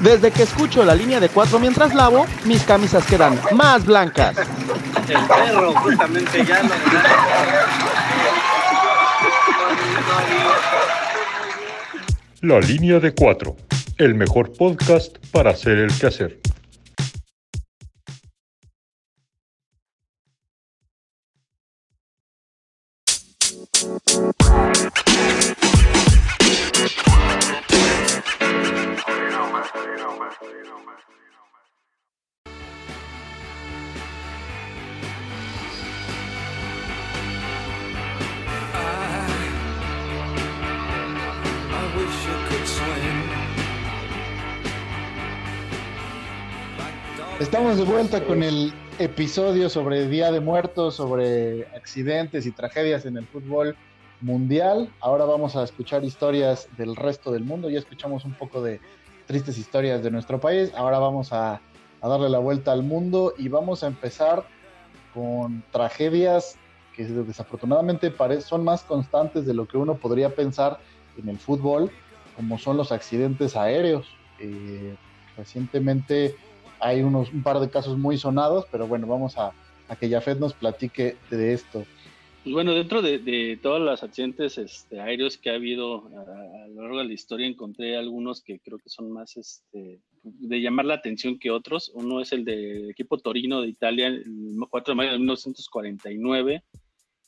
Desde que escucho la línea de cuatro mientras lavo, mis camisas quedan más blancas. El perro, justamente ya lo La línea de cuatro, el mejor podcast para hacer el quehacer. Estamos de vuelta con el episodio sobre Día de Muertos, sobre accidentes y tragedias en el fútbol mundial. Ahora vamos a escuchar historias del resto del mundo. Ya escuchamos un poco de tristes historias de nuestro país. Ahora vamos a, darle la vuelta al mundo y vamos a empezar con tragedias que desafortunadamente son más constantes de lo que uno podría pensar en el fútbol, como son los accidentes aéreos. Eh, recientemente hay unos, un par de casos muy sonados, pero bueno, vamos a, a que Jafet nos platique de esto. Pues bueno, dentro de, todos los accidentes este, aéreos que ha habido a, lo largo de la historia, encontré algunos que creo que son más este, de llamar la atención que otros. Uno es el del equipo Torino de Italia, el 4 de mayo de 1949,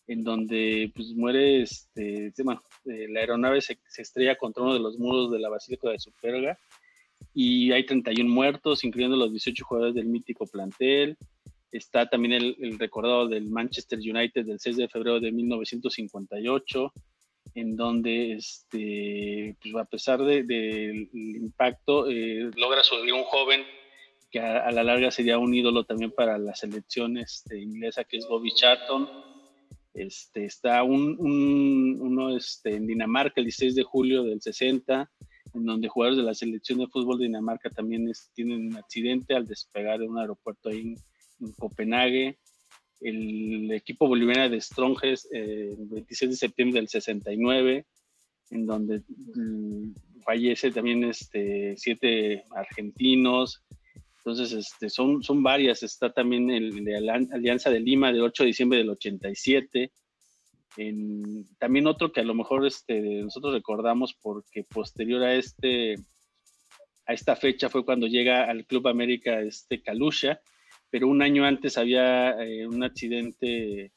en donde pues, muere, este, bueno, eh, la aeronave se estrella contra uno de los muros de la Basílica de Superga y hay 31 muertos, incluyendo los 18 jugadores del mítico plantel. Está también el, el, recordado del Manchester United del 6 de febrero de 1958, en donde, este, pues a pesar del de, de impacto, eh, logra sobrevivir un joven que a, a, la larga sería un ídolo también para la selección este, inglesa, que es Bobby Charlton. Este, está un, un, uno este, en Dinamarca el 16 de julio del 60, en donde jugadores de la selección de fútbol de Dinamarca también tienen un accidente al despegar de un aeropuerto ahí en, en Copenhague. El equipo boliviano de Stronges, eh, el 26 de septiembre del 69, en donde mm, fallece también este, siete argentinos. Entonces, este, son, son varias. Está también el de Alianza de Lima del 8 de diciembre del 87. En, también otro que a lo mejor este, nosotros recordamos porque posterior a este a esta fecha fue cuando llega al Club América este Kalusha, pero un año antes había eh, un accidente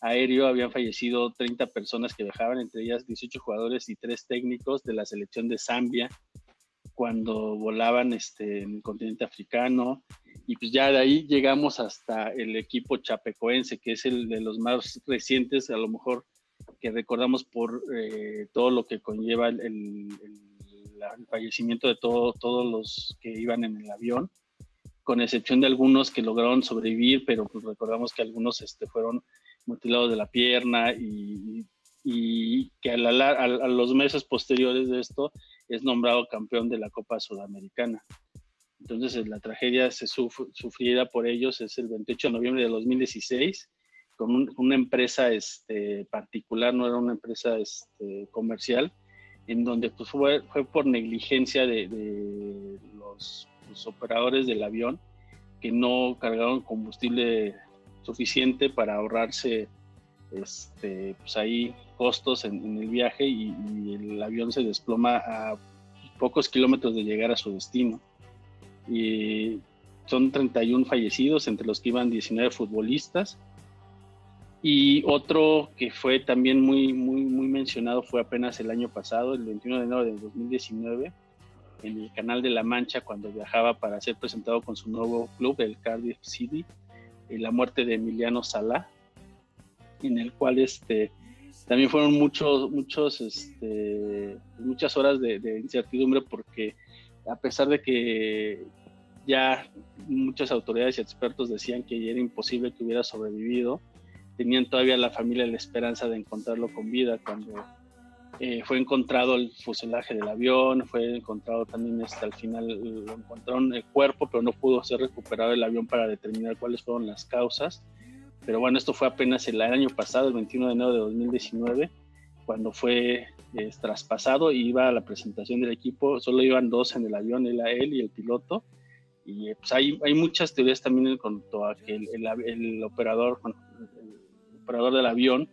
aéreo, habían fallecido 30 personas que viajaban, entre ellas 18 jugadores y 3 técnicos de la selección de Zambia cuando volaban este, en el continente africano. Y pues ya de ahí llegamos hasta el equipo chapecoense, que es el de los más recientes, a lo mejor que recordamos por eh, todo lo que conlleva el, fallecimiento de todo, todos los que iban en el avión, con excepción de algunos que lograron sobrevivir, pero pues recordamos que algunos este, fueron mutilados de la pierna y, y que a, a los meses posteriores de esto es nombrado campeón de la Copa Sudamericana. Entonces la tragedia se suf sufrida por ellos es el 28 de noviembre de 2016 con un, una empresa este, particular, no era una empresa este, comercial, en donde pues, fue, fue por negligencia de, los, operadores del avión que no cargaron combustible suficiente para ahorrarse este, pues ahí costos en, el viaje y, el avión se desploma a pocos kilómetros de llegar a su destino. Y son 31 fallecidos, entre los que iban 19 futbolistas. Y otro que fue también muy, muy, muy mencionado fue apenas el año pasado, el 21 de enero de 2019, en el Canal de la Mancha, cuando viajaba para ser presentado con su nuevo club, el Cardiff City, la muerte de Emiliano Sala, en el cual este, también fueron muchos, muchos, este, muchas horas de, incertidumbre porque a pesar de que ya muchas autoridades y expertos decían que era imposible que hubiera sobrevivido, tenían todavía la familia la esperanza de encontrarlo con vida cuando eh, fue encontrado el fuselaje del avión, fue encontrado también este, al final, lo encontraron el cuerpo, pero no pudo ser recuperado el avión para determinar cuáles fueron las causas. Pero bueno, esto fue apenas el año pasado, el 21 de enero de 2019, cuando fue eh, traspasado y iba a la presentación del equipo, solo iban dos en el avión, él, él y el piloto. Y eh, pues hay, hay muchas teorías también en cuanto a que el, el, el operador, el operador del avión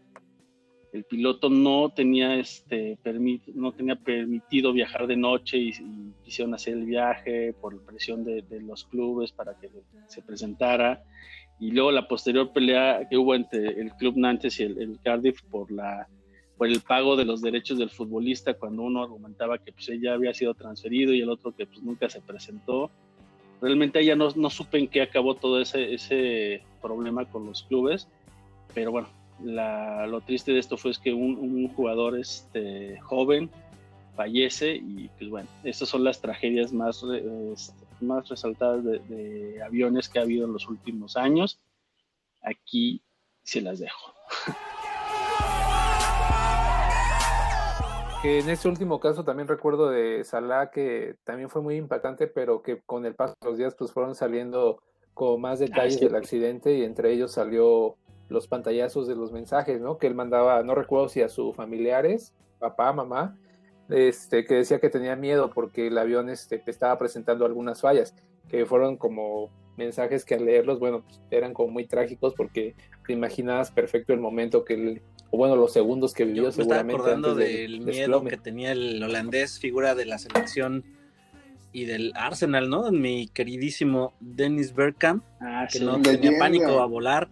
el piloto no tenía este no tenía permitido viajar de noche y, y quisieron hacer el viaje por presión de, los clubes para que se presentara. Y luego la posterior pelea que hubo entre el club Nantes y el, el, Cardiff por la por el pago de los derechos del futbolista cuando uno argumentaba que pues ella había sido transferido y el otro que pues nunca se presentó realmente ella no, no supe en qué acabó todo ese, ese problema con los clubes pero bueno lo triste de esto fue es que un, jugador este, joven fallece y pues bueno, estas son las tragedias más, este, más resaltadas de, aviones que ha habido en los últimos años. Aquí se las dejo. <laughs> Que en ese último caso también recuerdo de Salah que también fue muy impactante, pero que con el paso de los días pues fueron saliendo como más detalles ah, sí. del accidente y entre ellos salió los pantallazos de los mensajes, ¿no? Que él mandaba, no recuerdo si a sus familiares, papá, mamá, este, que decía que tenía miedo porque el avión este, estaba presentando algunas fallas, que fueron como mensajes que al leerlos, bueno, pues, eran como muy trágicos porque te imaginabas perfecto el momento que él, o bueno, los segundos que vivió Yo me seguramente. Estaba acordando antes del, del miedo desplome. que tenía el holandés, figura de la selección y del Arsenal, ¿no? Mi queridísimo Dennis Bergkamp, ah, que sí, no tenía pánico a volar.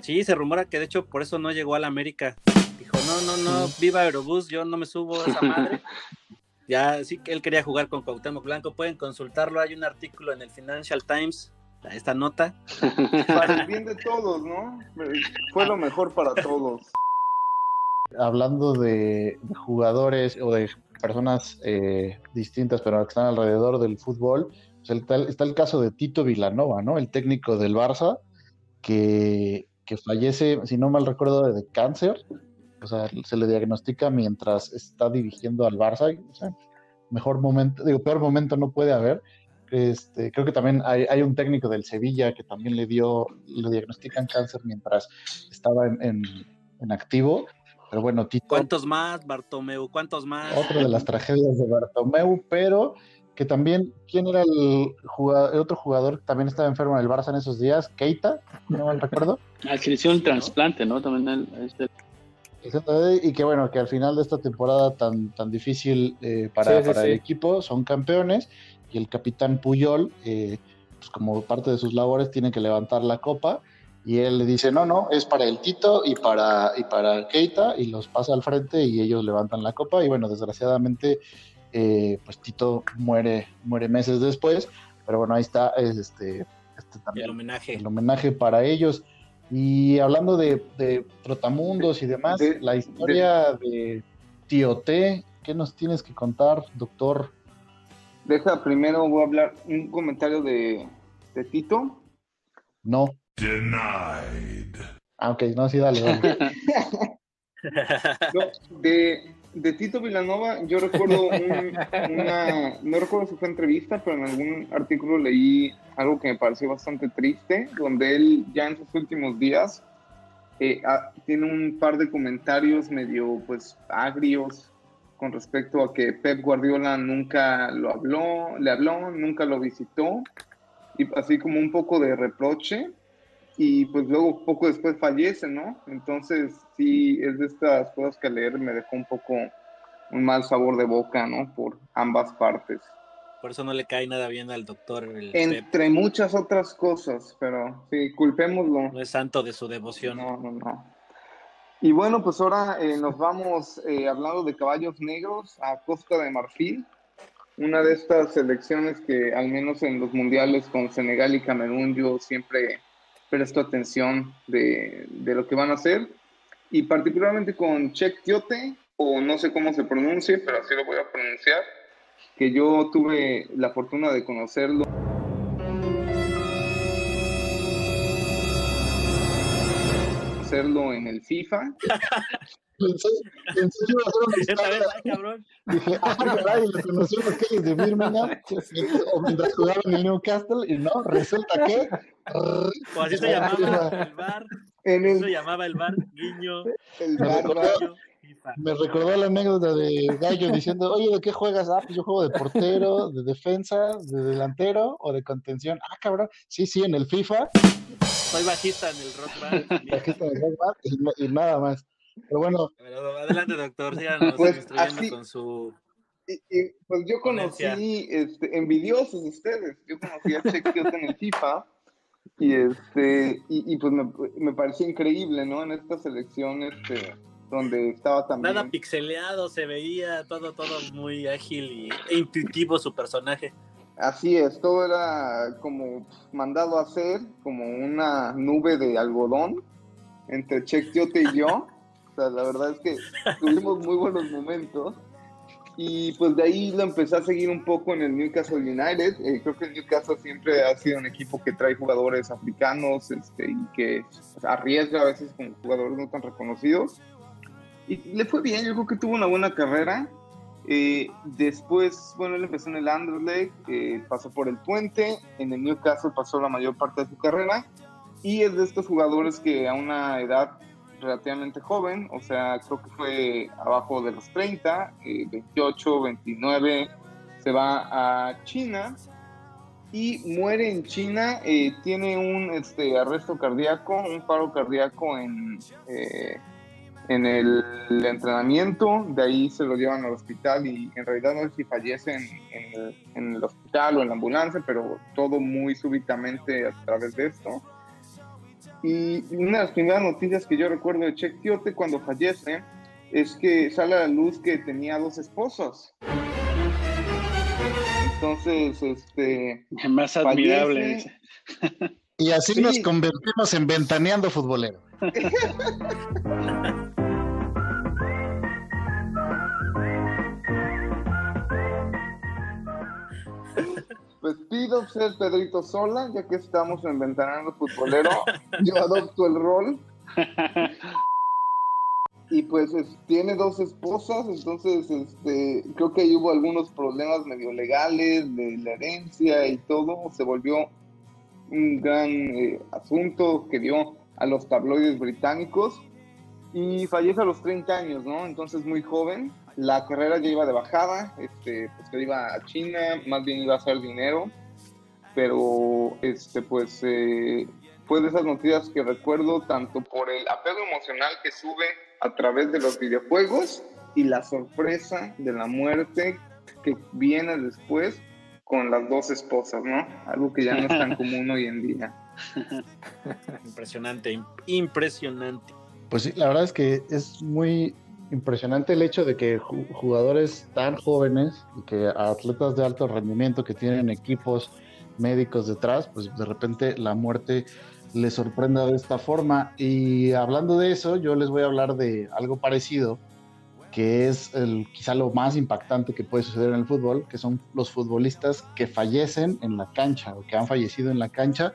Sí, se rumora que de hecho por eso no llegó a la América. Dijo, no, no, no, viva Aerobús, yo no me subo a esa madre. <laughs> ya sí que él quería jugar con Cuauhtémoc Blanco, pueden consultarlo, hay un artículo en el Financial Times, esta nota. <laughs> Para el bien de todos, ¿no? Fue lo mejor para todos. Hablando de, de jugadores o de personas eh, distintas, pero que están alrededor del fútbol, pues el tal, está el caso de Tito Vilanova, ¿no? El técnico del Barça, que, que fallece, si no mal recuerdo, de cáncer. O sea, se le diagnostica mientras está dirigiendo al Barça. O sea, mejor momento, digo, peor momento no puede haber. Este, creo que también hay, hay, un técnico del Sevilla que también le dio, le diagnostican cáncer mientras estaba en, en, en activo. Pero bueno, Tito. ¿Cuántos más, Bartomeu? ¿Cuántos más? Otra de las tragedias de Bartomeu, pero que también, ¿quién era el, jugador, el, otro jugador que también estaba enfermo en el Barça en esos días? Keita, no mal recuerdo. Ah, que le hicieron un trasplante, ¿no? También el, este... Y que bueno, que al final de esta temporada tan, tan difícil eh, para, sí, sí, para sí. el equipo, son campeones y el capitán Puyol, eh, pues como parte de sus labores, tiene que levantar la copa y él le dice, no, no, es para el Tito y para, y para Keita y los pasa al frente y ellos levantan la copa y bueno, desgraciadamente eh, pues Tito muere, muere meses después, pero bueno, ahí está este, este también, el homenaje. El homenaje para ellos. Y hablando de, de Trotamundos y demás, de, la historia de, de Tío T, ¿qué nos tienes que contar, doctor? Deja primero, voy a hablar un comentario de, de Tito. No. Denied. Ah, ok, no, sí, dale. dale. <laughs> no, de, de Tito Villanova, yo recuerdo un, una, no recuerdo si fue entrevista, pero en algún artículo leí algo que me pareció bastante triste, donde él ya en sus últimos días eh, a, tiene un par de comentarios medio pues agrios con respecto a que Pep Guardiola nunca lo habló, le habló, nunca lo visitó, y así como un poco de reproche, y pues luego poco después fallece, ¿no? Entonces sí, es de estas cosas que leer me dejó un poco un mal sabor de boca, ¿no? Por ambas partes. Por eso no le cae nada bien al doctor. Entre Pep. muchas otras cosas, pero sí, culpémoslo. No es santo de su devoción. No, no, no. Y bueno, pues ahora eh, nos vamos eh, hablando de caballos negros a Costa de Marfil, una de estas selecciones que al menos en los mundiales con Senegal y Camerún yo siempre presto atención de, de, lo que van a hacer. Y particularmente con Chek Tiote, o no sé cómo se pronuncie, pero así lo voy a pronunciar, que yo tuve la fortuna de conocerlo. Hacerlo en el FIFA. pensé, pensé que iba a ser una historia. cabrón. Dije, ah, caray, lo conocí en las calles de Birmingham o mientras jugaba en el Newcastle y no, resulta que... O así se llamaba el bar. En Así el, se llamaba el bar, guiño. el bar, guiño. Me recordó la anécdota de Gallo diciendo, oye, ¿de qué juegas? Ah, pues yo juego de portero, de defensa, de delantero o de contención. Ah, cabrón, sí, sí, en el FIFA, Soy bajista en el rock band. aquí está el Rock Band, y, nada más. Pero bueno, Pero adelante, doctor, síganos <laughs> Pues, así- con su... Y, y, pues yo conocí, este, envidiosos ustedes, yo conocí a Check en el FIFA y este y, y pues me, me pareció increíble, ¿no? En esta selección este, donde estaba también... Nada pixeleado, se veía todo, todo muy ágil y, e intuitivo su personaje. Así es, todo era como mandado a hacer, como una nube de algodón entre Check Kyoto y yo. O sea, la verdad es que tuvimos muy buenos momentos. Y pues de ahí lo empecé a seguir un poco en el Newcastle United. Eh, creo que el Newcastle siempre ha sido un equipo que trae jugadores africanos este, y que arriesga a veces con jugadores no tan reconocidos. Y le fue bien, yo creo que tuvo una buena carrera. Eh, después, bueno, él empezó en el Anderlecht, eh, pasó por el Puente, en el Newcastle pasó la mayor parte de su carrera y es de estos jugadores que a una edad relativamente joven, o sea, creo que fue abajo de los 30, eh, 28, 29, se va a China y muere en China, eh, tiene un este, arresto cardíaco, un paro cardíaco en, eh, en el entrenamiento, de ahí se lo llevan al hospital y en realidad no sé si fallece en, en el, en el hospital o en la ambulancia, pero todo muy súbitamente a través de esto. Y una de las primeras noticias que yo recuerdo de Check Tiote cuando fallece es que sale a la luz que tenía dos esposos. Entonces, este... <laughs> Más admirable. fallece. <laughs> y así Sí. nos convertimos en ventaneando futbolero. Pues pido ser Pedrito Sola, ya que estamos en Ventanando Futbolero. Yo adopto el rol. Y pues es- tiene dos esposas, entonces este, creo que ahí hubo algunos problemas medio legales de la herencia y todo. Se volvió un gran eh, asunto que dio a los tabloides británicos. Y fallece a los 30 años, ¿no? Entonces muy joven. La carrera ya iba de bajada, este, pues que iba a China, más bien iba a hacer dinero, pero este, pues eh, fue de esas noticias que recuerdo tanto por el apego emocional que sube a través de los videojuegos y la sorpresa de la muerte que viene después con las dos esposas, ¿no? Algo que ya no es tan <laughs> común hoy en día. Impresionante, im- impresionante. Pues sí, la verdad es que es muy impresionante el hecho de que ju- jugadores tan jóvenes y que atletas de alto rendimiento que tienen equipos médicos detrás, pues de repente la muerte les sorprenda de esta forma. Y hablando de eso, yo les voy a hablar de algo parecido, que es el, quizá lo más impactante que puede suceder en el fútbol, que son los futbolistas que fallecen en la cancha o que han fallecido en la cancha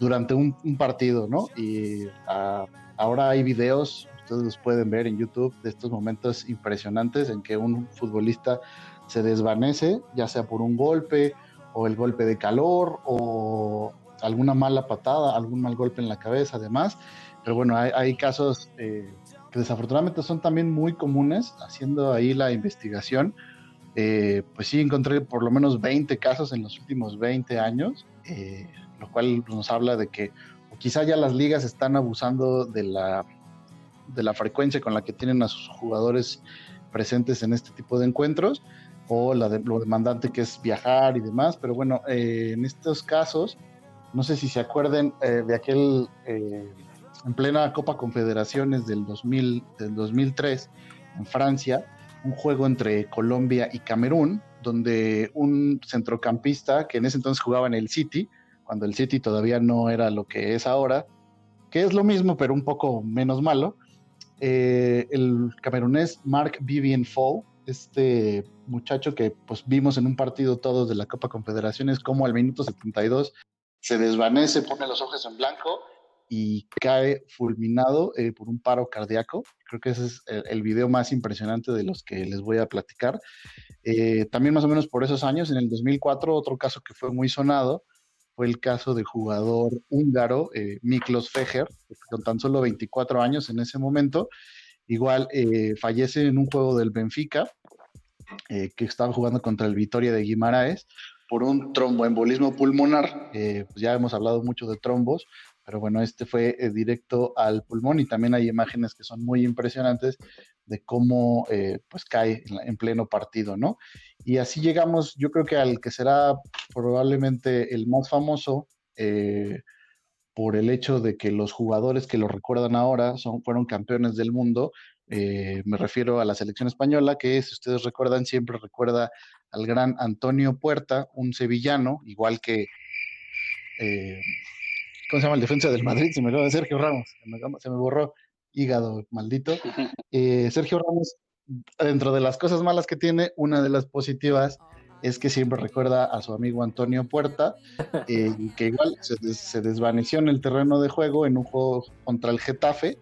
durante un, un partido, ¿no? Y ah, ahora hay videos, ustedes los pueden ver en YouTube, de estos momentos impresionantes en que un futbolista se desvanece, ya sea por un golpe o el golpe de calor o alguna mala patada, algún mal golpe en la cabeza, además. Pero bueno, hay, hay casos eh, que desafortunadamente son también muy comunes, haciendo ahí la investigación. eh, pues sí, encontré por lo menos 20 casos en los últimos 20 años, eh, lo cual nos habla de que quizá ya las ligas están abusando de la, de la frecuencia con la que tienen a sus jugadores presentes en este tipo de encuentros, o la de, lo demandante que es viajar y demás, pero bueno, eh, en estos casos, no sé si se acuerden de aquel, en plena Copa Confederaciones del, 2000, del 2003 en Francia, un juego entre Colombia y Camerún, donde un centrocampista que en ese entonces jugaba en el City, cuando el City todavía no era lo que es ahora, que es lo mismo pero un poco menos malo, eh, el camerunés Mark Vivian Fall, este muchacho que pues vimos en un partido todos de la Copa Confederaciones como al minuto 72 se desvanece, pone los ojos en blanco y cae fulminado eh, por un paro cardíaco. Creo que ese es el, el, video más impresionante de los que les voy a platicar. Eh, también más o menos por esos años, en el 2004, otro caso que fue muy sonado fue el caso del jugador húngaro eh, Miklos Fejer, con tan solo 24 años en ese momento. Igual eh, fallece en un juego del Benfica, eh, que estaba jugando contra el Vitoria de Guimaraes, por un tromboembolismo pulmonar. Eh, pues ya hemos hablado mucho de trombos, pero bueno, este fue eh, directo al pulmón y también hay imágenes que son muy impresionantes de cómo eh, pues cae en, en, pleno partido, ¿no? Y así llegamos, yo creo que al que será probablemente el más famoso eh, por el hecho de que los jugadores que lo recuerdan ahora fueron campeones del mundo. Me refiero a la selección española, que si ustedes recuerdan, siempre recuerda al gran Antonio Puerta, un sevillano, igual que eh, ¿cómo se llama el defensa del Madrid? Se me acaba de Sergio Ramos, se me, se me borró hígado, maldito. <laughs> Eh, Sergio Ramos, dentro de las cosas malas que tiene, una de las positivas es que siempre recuerda a su amigo Antonio Puerta, eh, que igual se, des, se, desvaneció en el terreno de juego en un juego contra el Getafe.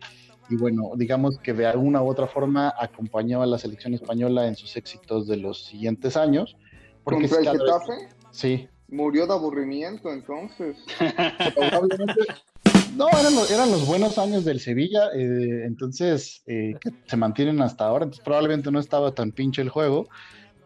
Y bueno, digamos que de alguna u otra forma acompañó a la selección española en sus éxitos de los siguientes años. Porque ¿Contra el Getafe? Vez, sí, Murió de aburrimiento entonces. <laughs> No, eran los, eran los, buenos años del Sevilla, eh, entonces eh, que se mantienen hasta ahora, entonces probablemente no estaba tan pinche el juego,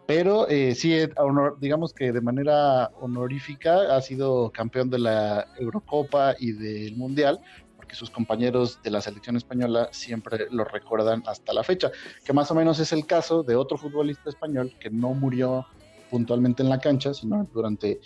pero eh, sí, honor, digamos que de manera honorífica ha sido campeón de la Eurocopa y del Mundial, porque sus compañeros de la selección española siempre lo recuerdan hasta la fecha, que más o menos es el caso de otro futbolista español que no murió puntualmente en la cancha, sino durante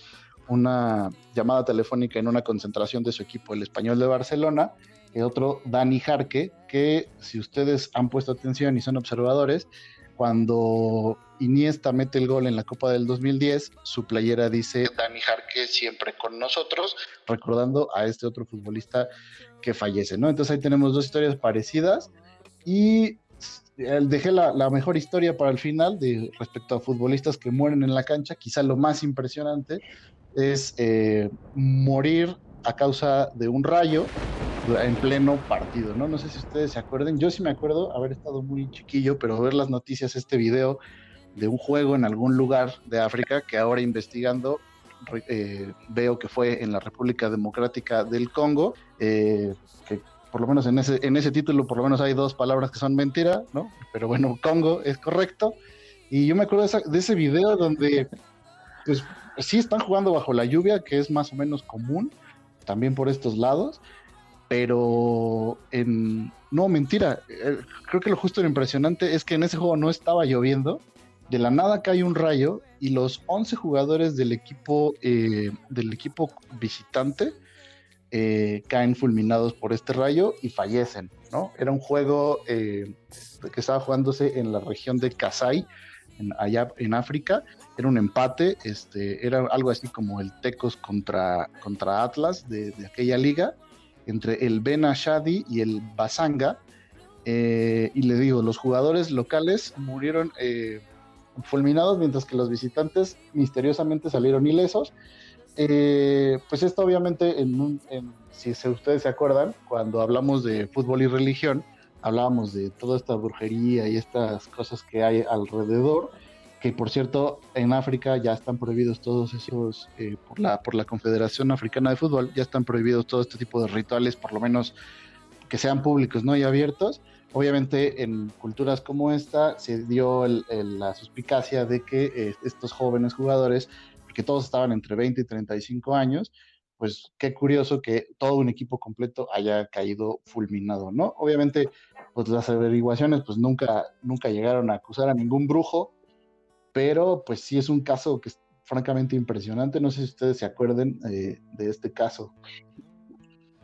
una llamada telefónica en una concentración de su equipo, el español de Barcelona, y otro Dani Jarque, que si ustedes han puesto atención y son observadores, cuando Iniesta mete el gol en la Copa del 2010, su playera dice Dani Jarque siempre con nosotros, recordando a este otro futbolista que fallece, ¿no? Entonces ahí tenemos dos historias parecidas y dejé la, la, mejor historia para el final de respecto a futbolistas que mueren en la cancha. Quizá lo más impresionante es eh, morir a causa de un rayo en pleno partido, ¿no? No sé si ustedes se acuerden. Yo sí me acuerdo haber estado muy chiquillo, pero ver las noticias, este video de un juego en algún lugar de África que ahora investigando eh, veo que fue en la República Democrática del Congo, eh, que por lo menos en ese, en ese título, por lo menos hay dos palabras que son mentira, ¿no? Pero bueno, <laughs> Congo es correcto. Y yo me acuerdo de, esa, de ese video donde, pues, sí están jugando bajo la lluvia, que es más o menos común, también por estos lados, pero en... No, mentira. Eh, creo que lo justo lo impresionante es que en ese juego no estaba lloviendo. De la nada cae un rayo y los 11 jugadores del equipo, eh, del equipo visitante eh, caen fulminados por este rayo y fallecen, ¿no? Era un juego eh, que estaba jugándose en la región de Kasai, en, allá en África, era un empate, este, era algo así como el Tecos contra, contra Atlas de, aquella liga, entre el Ben Ashadi y el Basanga, eh, y le digo, los jugadores locales murieron fulminados, mientras que los visitantes misteriosamente salieron ilesos, eh, pues esto obviamente, en un, en, si ustedes se acuerdan, cuando hablamos de fútbol y religión, hablábamos de toda esta brujería y estas cosas que hay alrededor, que por cierto en África ya están prohibidos todos esos, eh, por, la, por la Confederación Africana de Fútbol, ya están prohibidos todo este tipo de rituales, por lo menos que sean públicos ¿no? y abiertos. Obviamente en culturas como esta se dio el, la suspicacia de que eh, estos jóvenes jugadores que todos estaban entre 20 y 35 años, pues qué curioso que todo un equipo completo haya caído fulminado, ¿no? Obviamente, pues las averiguaciones pues nunca, nunca llegaron a acusar a ningún brujo, pero pues sí es un caso que es francamente impresionante, no sé si ustedes se acuerden eh, de este caso.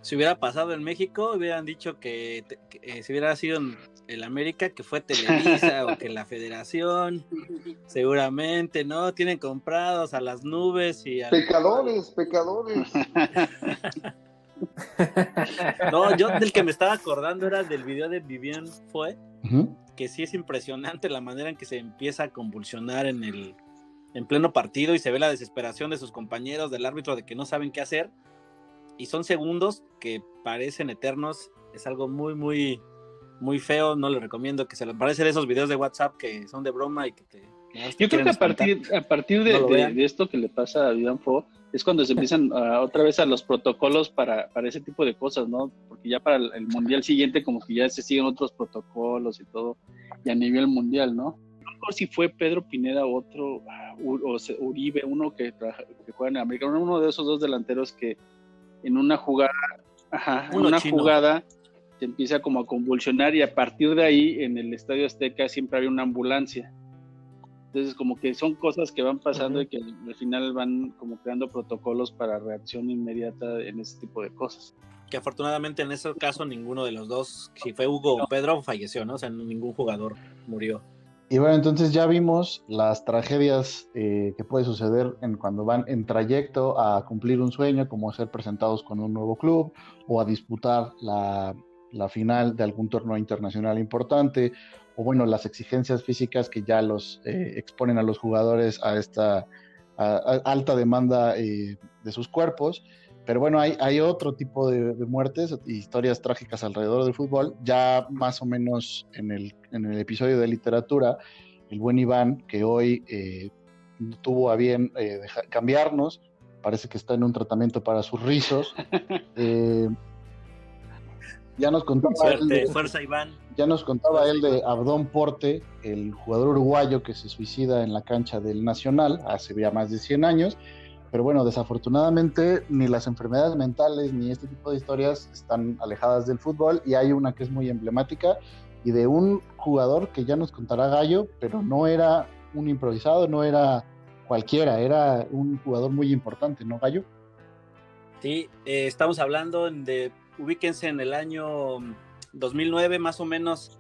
Si hubiera pasado en México, hubieran dicho que, que eh, si hubiera sido en el América, que fue Televisa o que la Federación, <laughs> seguramente, ¿no? Tienen comprados a las nubes y a... Pecadores, pecadores. <laughs> no, yo del que me estaba acordando era del video de Vivian Fue, uh -huh. que sí es impresionante la manera en que se empieza a convulsionar en el en pleno partido y se ve la desesperación de sus compañeros, del árbitro, de que no saben qué hacer. Y son segundos que parecen eternos. Es algo muy, muy, muy feo. No le recomiendo que se le parecen esos videos de WhatsApp que son de broma y que te. Yo creo que a partir, a partir de, de, de, esto que le pasa a Vivian Fo es cuando se empiezan a, <laughs> otra vez a los protocolos para, para, ese tipo de cosas, ¿no? Porque ya para el, el, mundial siguiente como que ya se siguen otros protocolos y todo, y a nivel mundial, ¿no? No si fue Pedro Pineda otro, o Uribe, uno que, que juega en América, uno de esos dos delanteros que en una jugada, ajá, en una chino. jugada se empieza como a convulsionar y a partir de ahí en el Estadio Azteca siempre había una ambulancia. Entonces como que son cosas que van pasando uh -huh. y que al final van como creando protocolos para reacción inmediata en ese tipo de cosas. Que afortunadamente en ese caso ninguno de los dos, si fue Hugo o Pedro, falleció, ¿no? O sea, ningún jugador murió. Y bueno, entonces ya vimos las tragedias eh, que puede suceder en cuando van en trayecto a cumplir un sueño, como ser presentados con un nuevo club o a disputar la, la final de algún torneo internacional importante, o bueno, las exigencias físicas que ya los eh, exponen a los jugadores a esta a, alta demanda eh, de sus cuerpos. Pero bueno, hay, hay otro tipo de, de, muertes, historias trágicas alrededor del fútbol. Ya más o menos en el, en el episodio de literatura, el buen Iván, que hoy eh, tuvo a bien eh, dejar, cambiarnos, parece que está en un tratamiento para sus rizos. <laughs> Eh, ya nos contaba Suerte, él de, fuerza Iván. Ya nos contaba él de Abdón Porte, el jugador uruguayo que se suicida en la cancha del Nacional hace ya más de 100 años. Pero bueno, desafortunadamente ni las enfermedades mentales ni este tipo de historias están alejadas del fútbol y hay una que es muy emblemática y de un jugador que ya nos contará Gallo, pero no era un improvisado, no era cualquiera, era un jugador muy importante, ¿no, Gallo? Sí, eh, estamos hablando de, ubíquense en el año 2009 más o menos,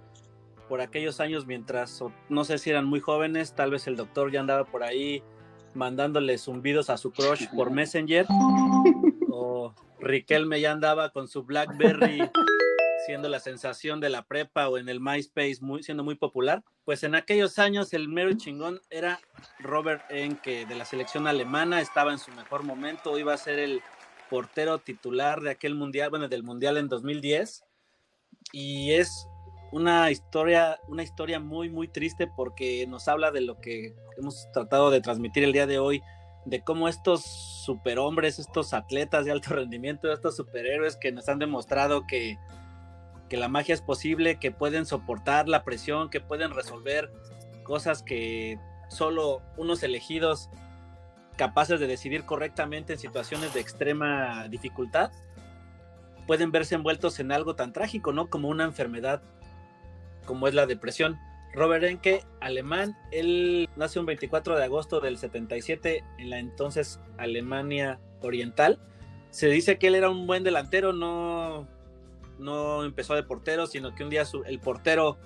por aquellos años mientras, no sé si eran muy jóvenes, tal vez el doctor ya andaba por ahí mandándole zumbidos a su crush por Messenger. o Riquelme ya andaba con su Blackberry siendo la sensación de la prepa o en el MySpace muy, siendo muy popular. Pues en aquellos años el mero chingón era Robert Enke de la selección alemana, estaba en su mejor momento, iba a ser el portero titular de aquel mundial, bueno, del mundial en 2010. Y es una historia, una historia muy, muy triste porque nos habla de lo que hemos tratado de transmitir el día de hoy, de cómo estos superhombres, estos atletas de alto <laughs> rendimiento, estos superhéroes que nos han demostrado que, que la magia es posible, que pueden soportar la presión, que pueden resolver cosas que solo unos elegidos capaces de decidir correctamente en situaciones de extrema dificultad pueden verse envueltos en algo tan trágico, ¿no? Como una enfermedad como es la depresión. Robert Enke, alemán, él nace un 24 de agosto del 77 en la entonces Alemania Oriental. Se dice que él era un buen delantero, no, no empezó de portero, sino que un día su, el portero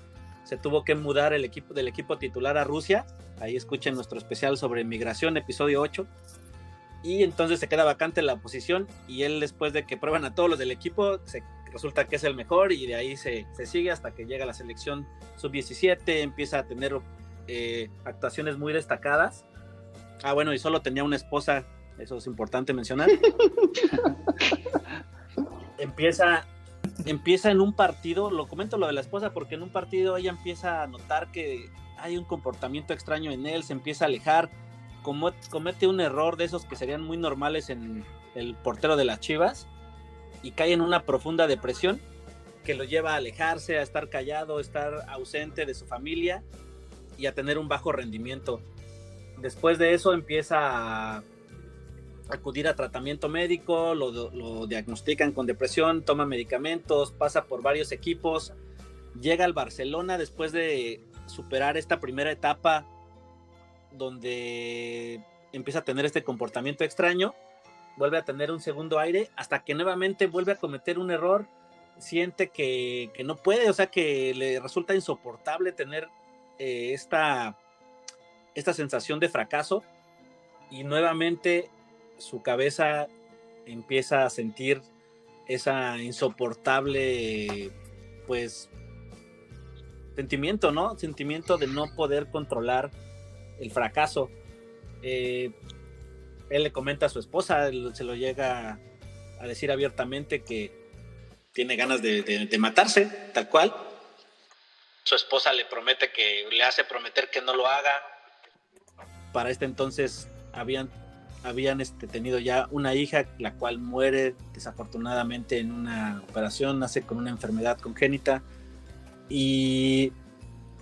se tuvo que mudar el equipo, del equipo titular a Rusia. Ahí escuchen nuestro especial sobre migración, episodio 8. Y entonces se queda vacante la posición y él después de que prueban a todos los del equipo, se resulta que es el mejor y de ahí se, se sigue hasta que llega la selección sub-17, empieza a tener eh, actuaciones muy destacadas. Ah, bueno, y solo tenía una esposa, eso es importante mencionar. <laughs> empieza, empieza en un partido, lo comento lo de la esposa porque en un partido ella empieza a notar que hay un comportamiento extraño en él, se empieza a alejar, comete un error de esos que serían muy normales en el portero de las Chivas y cae en una profunda depresión que lo lleva a alejarse, a estar callado, a estar ausente de su familia y a tener un bajo rendimiento. Después de eso empieza a acudir a tratamiento médico, lo, lo diagnostican con depresión, toma medicamentos, pasa por varios equipos, llega al Barcelona después de superar esta primera etapa donde empieza a tener este comportamiento extraño vuelve a tener un segundo aire hasta que nuevamente vuelve a cometer un error, siente que, que no puede, o sea que le resulta insoportable tener eh, esta, esta sensación de fracaso y nuevamente su cabeza empieza a sentir esa insoportable pues sentimiento, ¿no? Sentimiento de no poder controlar el fracaso. Eh, él le comenta a su esposa, se lo llega a decir abiertamente que tiene ganas de, matarse, tal cual. Su esposa le promete que, le hace prometer que no lo haga. Para este entonces habían, habían este, tenido ya una hija, la cual muere desafortunadamente en una operación, nace con una enfermedad congénita. Y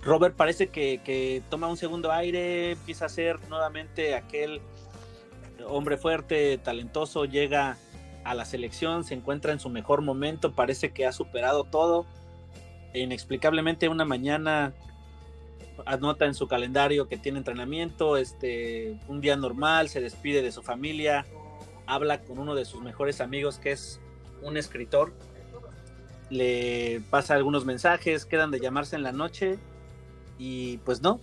Robert parece que, que toma un segundo aire, empieza a ser nuevamente aquel hombre fuerte, talentoso, llega a la selección, se encuentra en su mejor momento, parece que ha superado todo. Inexplicablemente una mañana anota en su calendario que tiene entrenamiento, este, un día normal, se despide de su familia, habla con uno de sus mejores amigos que es un escritor, le pasa algunos mensajes, quedan de llamarse en la noche y pues no,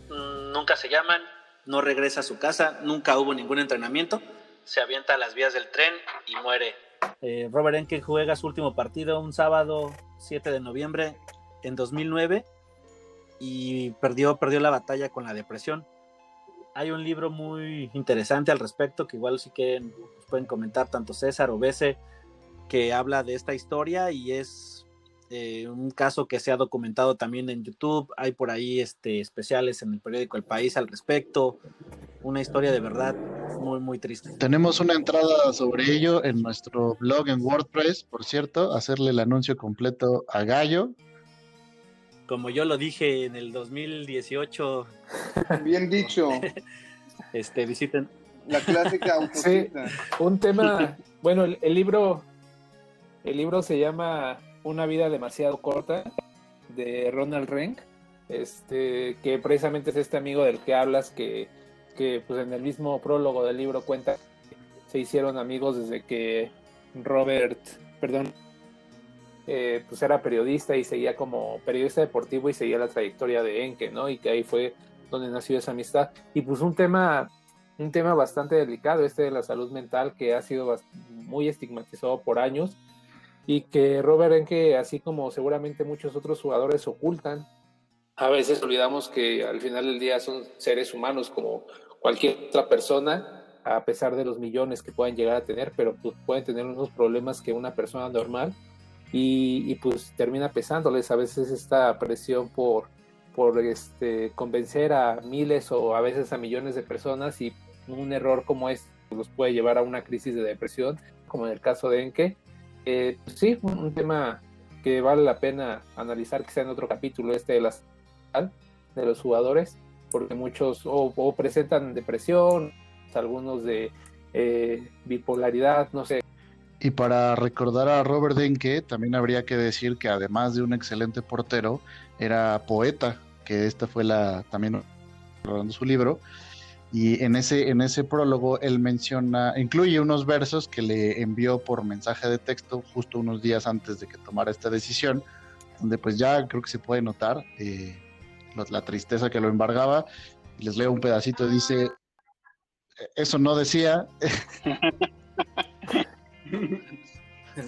nunca se llaman, no regresa a su casa, nunca hubo ningún entrenamiento, se avienta a las vías del tren y muere. Eh, Robert Enke juega su último partido un sábado 7 de noviembre en 2009 y perdió, perdió la batalla con la depresión. Hay un libro muy interesante al respecto que igual si quieren pues, pueden comentar tanto César o Bese que habla de esta historia y es eh, un caso que se ha documentado también en YouTube. Hay por ahí este, especiales en el periódico El País al respecto. Una historia de verdad muy, muy triste. Tenemos una entrada sobre ello en nuestro blog en WordPress, por cierto, hacerle el anuncio completo a Gallo. Como yo lo dije en el 2018, <laughs> Bien dicho. <laughs> este, visiten. La clásica <laughs> Sí, un tema, bueno, el, el libro, el libro se llama Una vida demasiado corta de Ronald Rank, este, que precisamente es este amigo del que hablas que, que pues en el mismo prólogo del libro cuenta que se hicieron amigos desde que Robert, perdón, eh, pues era periodista y seguía como periodista deportivo y seguía la trayectoria de Enke, ¿no? Y que ahí fue donde nació esa amistad. Y pues un tema, un tema bastante delicado, este de la salud mental, que ha sido muy estigmatizado por años y que Robert Enke, así como seguramente muchos otros jugadores ocultan, a veces olvidamos que al final del día son seres humanos como cualquier otra persona, a pesar de los millones que puedan llegar a tener, pero pues pueden tener unos problemas que una persona normal y, y, pues termina pesándoles a veces esta presión por, por este, convencer a miles o a veces a millones de personas y un error como este los puede llevar a una crisis de depresión, como en el caso de Enke. Eh, pues sí, un, tema que vale la pena analizar, que sea en otro capítulo este de las de los jugadores, porque muchos o, presentan depresión, algunos de eh, bipolaridad, no sé, Y para recordar a Robert Denke, también habría que decir que además de un excelente portero, era poeta, que esta fue la también su libro. Y en ese, en ese prólogo él menciona, incluye unos versos que le envió por mensaje de texto justo unos días antes de que tomara esta decisión, donde pues ya creo que se puede notar eh, la, la tristeza que lo embargaba. Y les leo un pedacito, dice, eso no decía. <laughs>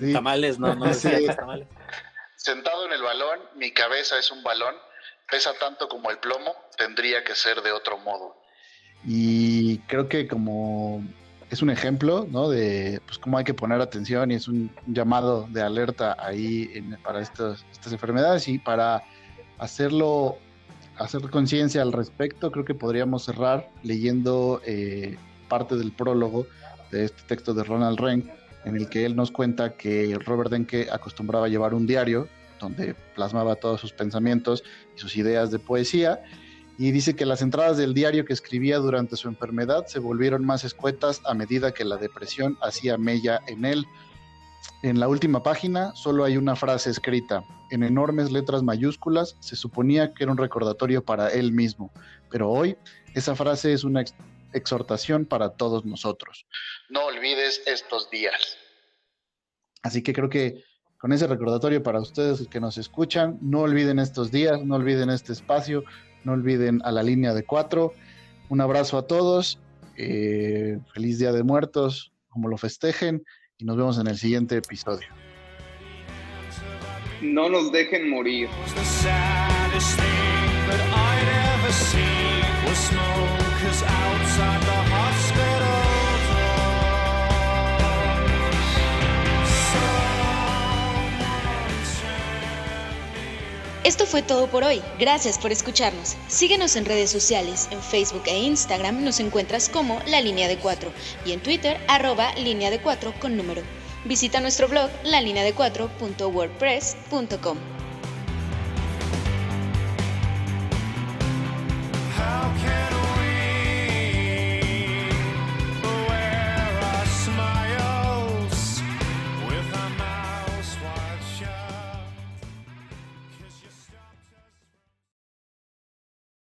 Sí. Tamales, no, decía tamales. Sentado en el balón, mi cabeza es un balón, pesa tanto como el plomo, tendría que ser de otro modo. Y creo que como es un ejemplo, ¿no? De pues cómo hay que poner atención y es un llamado de alerta ahí en- para estas enfermedades y para hacerlo, hacer conciencia al respecto, creo que podríamos cerrar leyendo eh, parte del prólogo de este texto de Ronald Rein, en el que él nos cuenta que Robert Denke acostumbraba a llevar un diario donde plasmaba todos sus pensamientos y sus ideas de poesía, y dice que las entradas del diario que escribía durante su enfermedad se volvieron más escuetas a medida que la depresión hacía mella en él. En la última página solo hay una frase escrita, en enormes letras mayúsculas, se suponía que era un recordatorio para él mismo, pero hoy esa frase es una ex- exhortación para todos nosotros. No olvides estos días. Así que creo que con ese recordatorio para ustedes que nos escuchan, no olviden estos días, no olviden este espacio, no olviden a la línea de cuatro. Un abrazo a todos, eh, feliz Día de Muertos, como lo festejen, y nos vemos en el siguiente episodio. No nos dejen morir. The saddest thing that I'd ever seen was smokers Esto fue todo por hoy. Gracias por escucharnos. Síguenos en redes sociales. En Facebook e Instagram nos encuentras como La Línea de Cuatro y en Twitter arroba Línea de Cuatro con número. Visita nuestro blog lalineadecuatro.wordpress.com. How can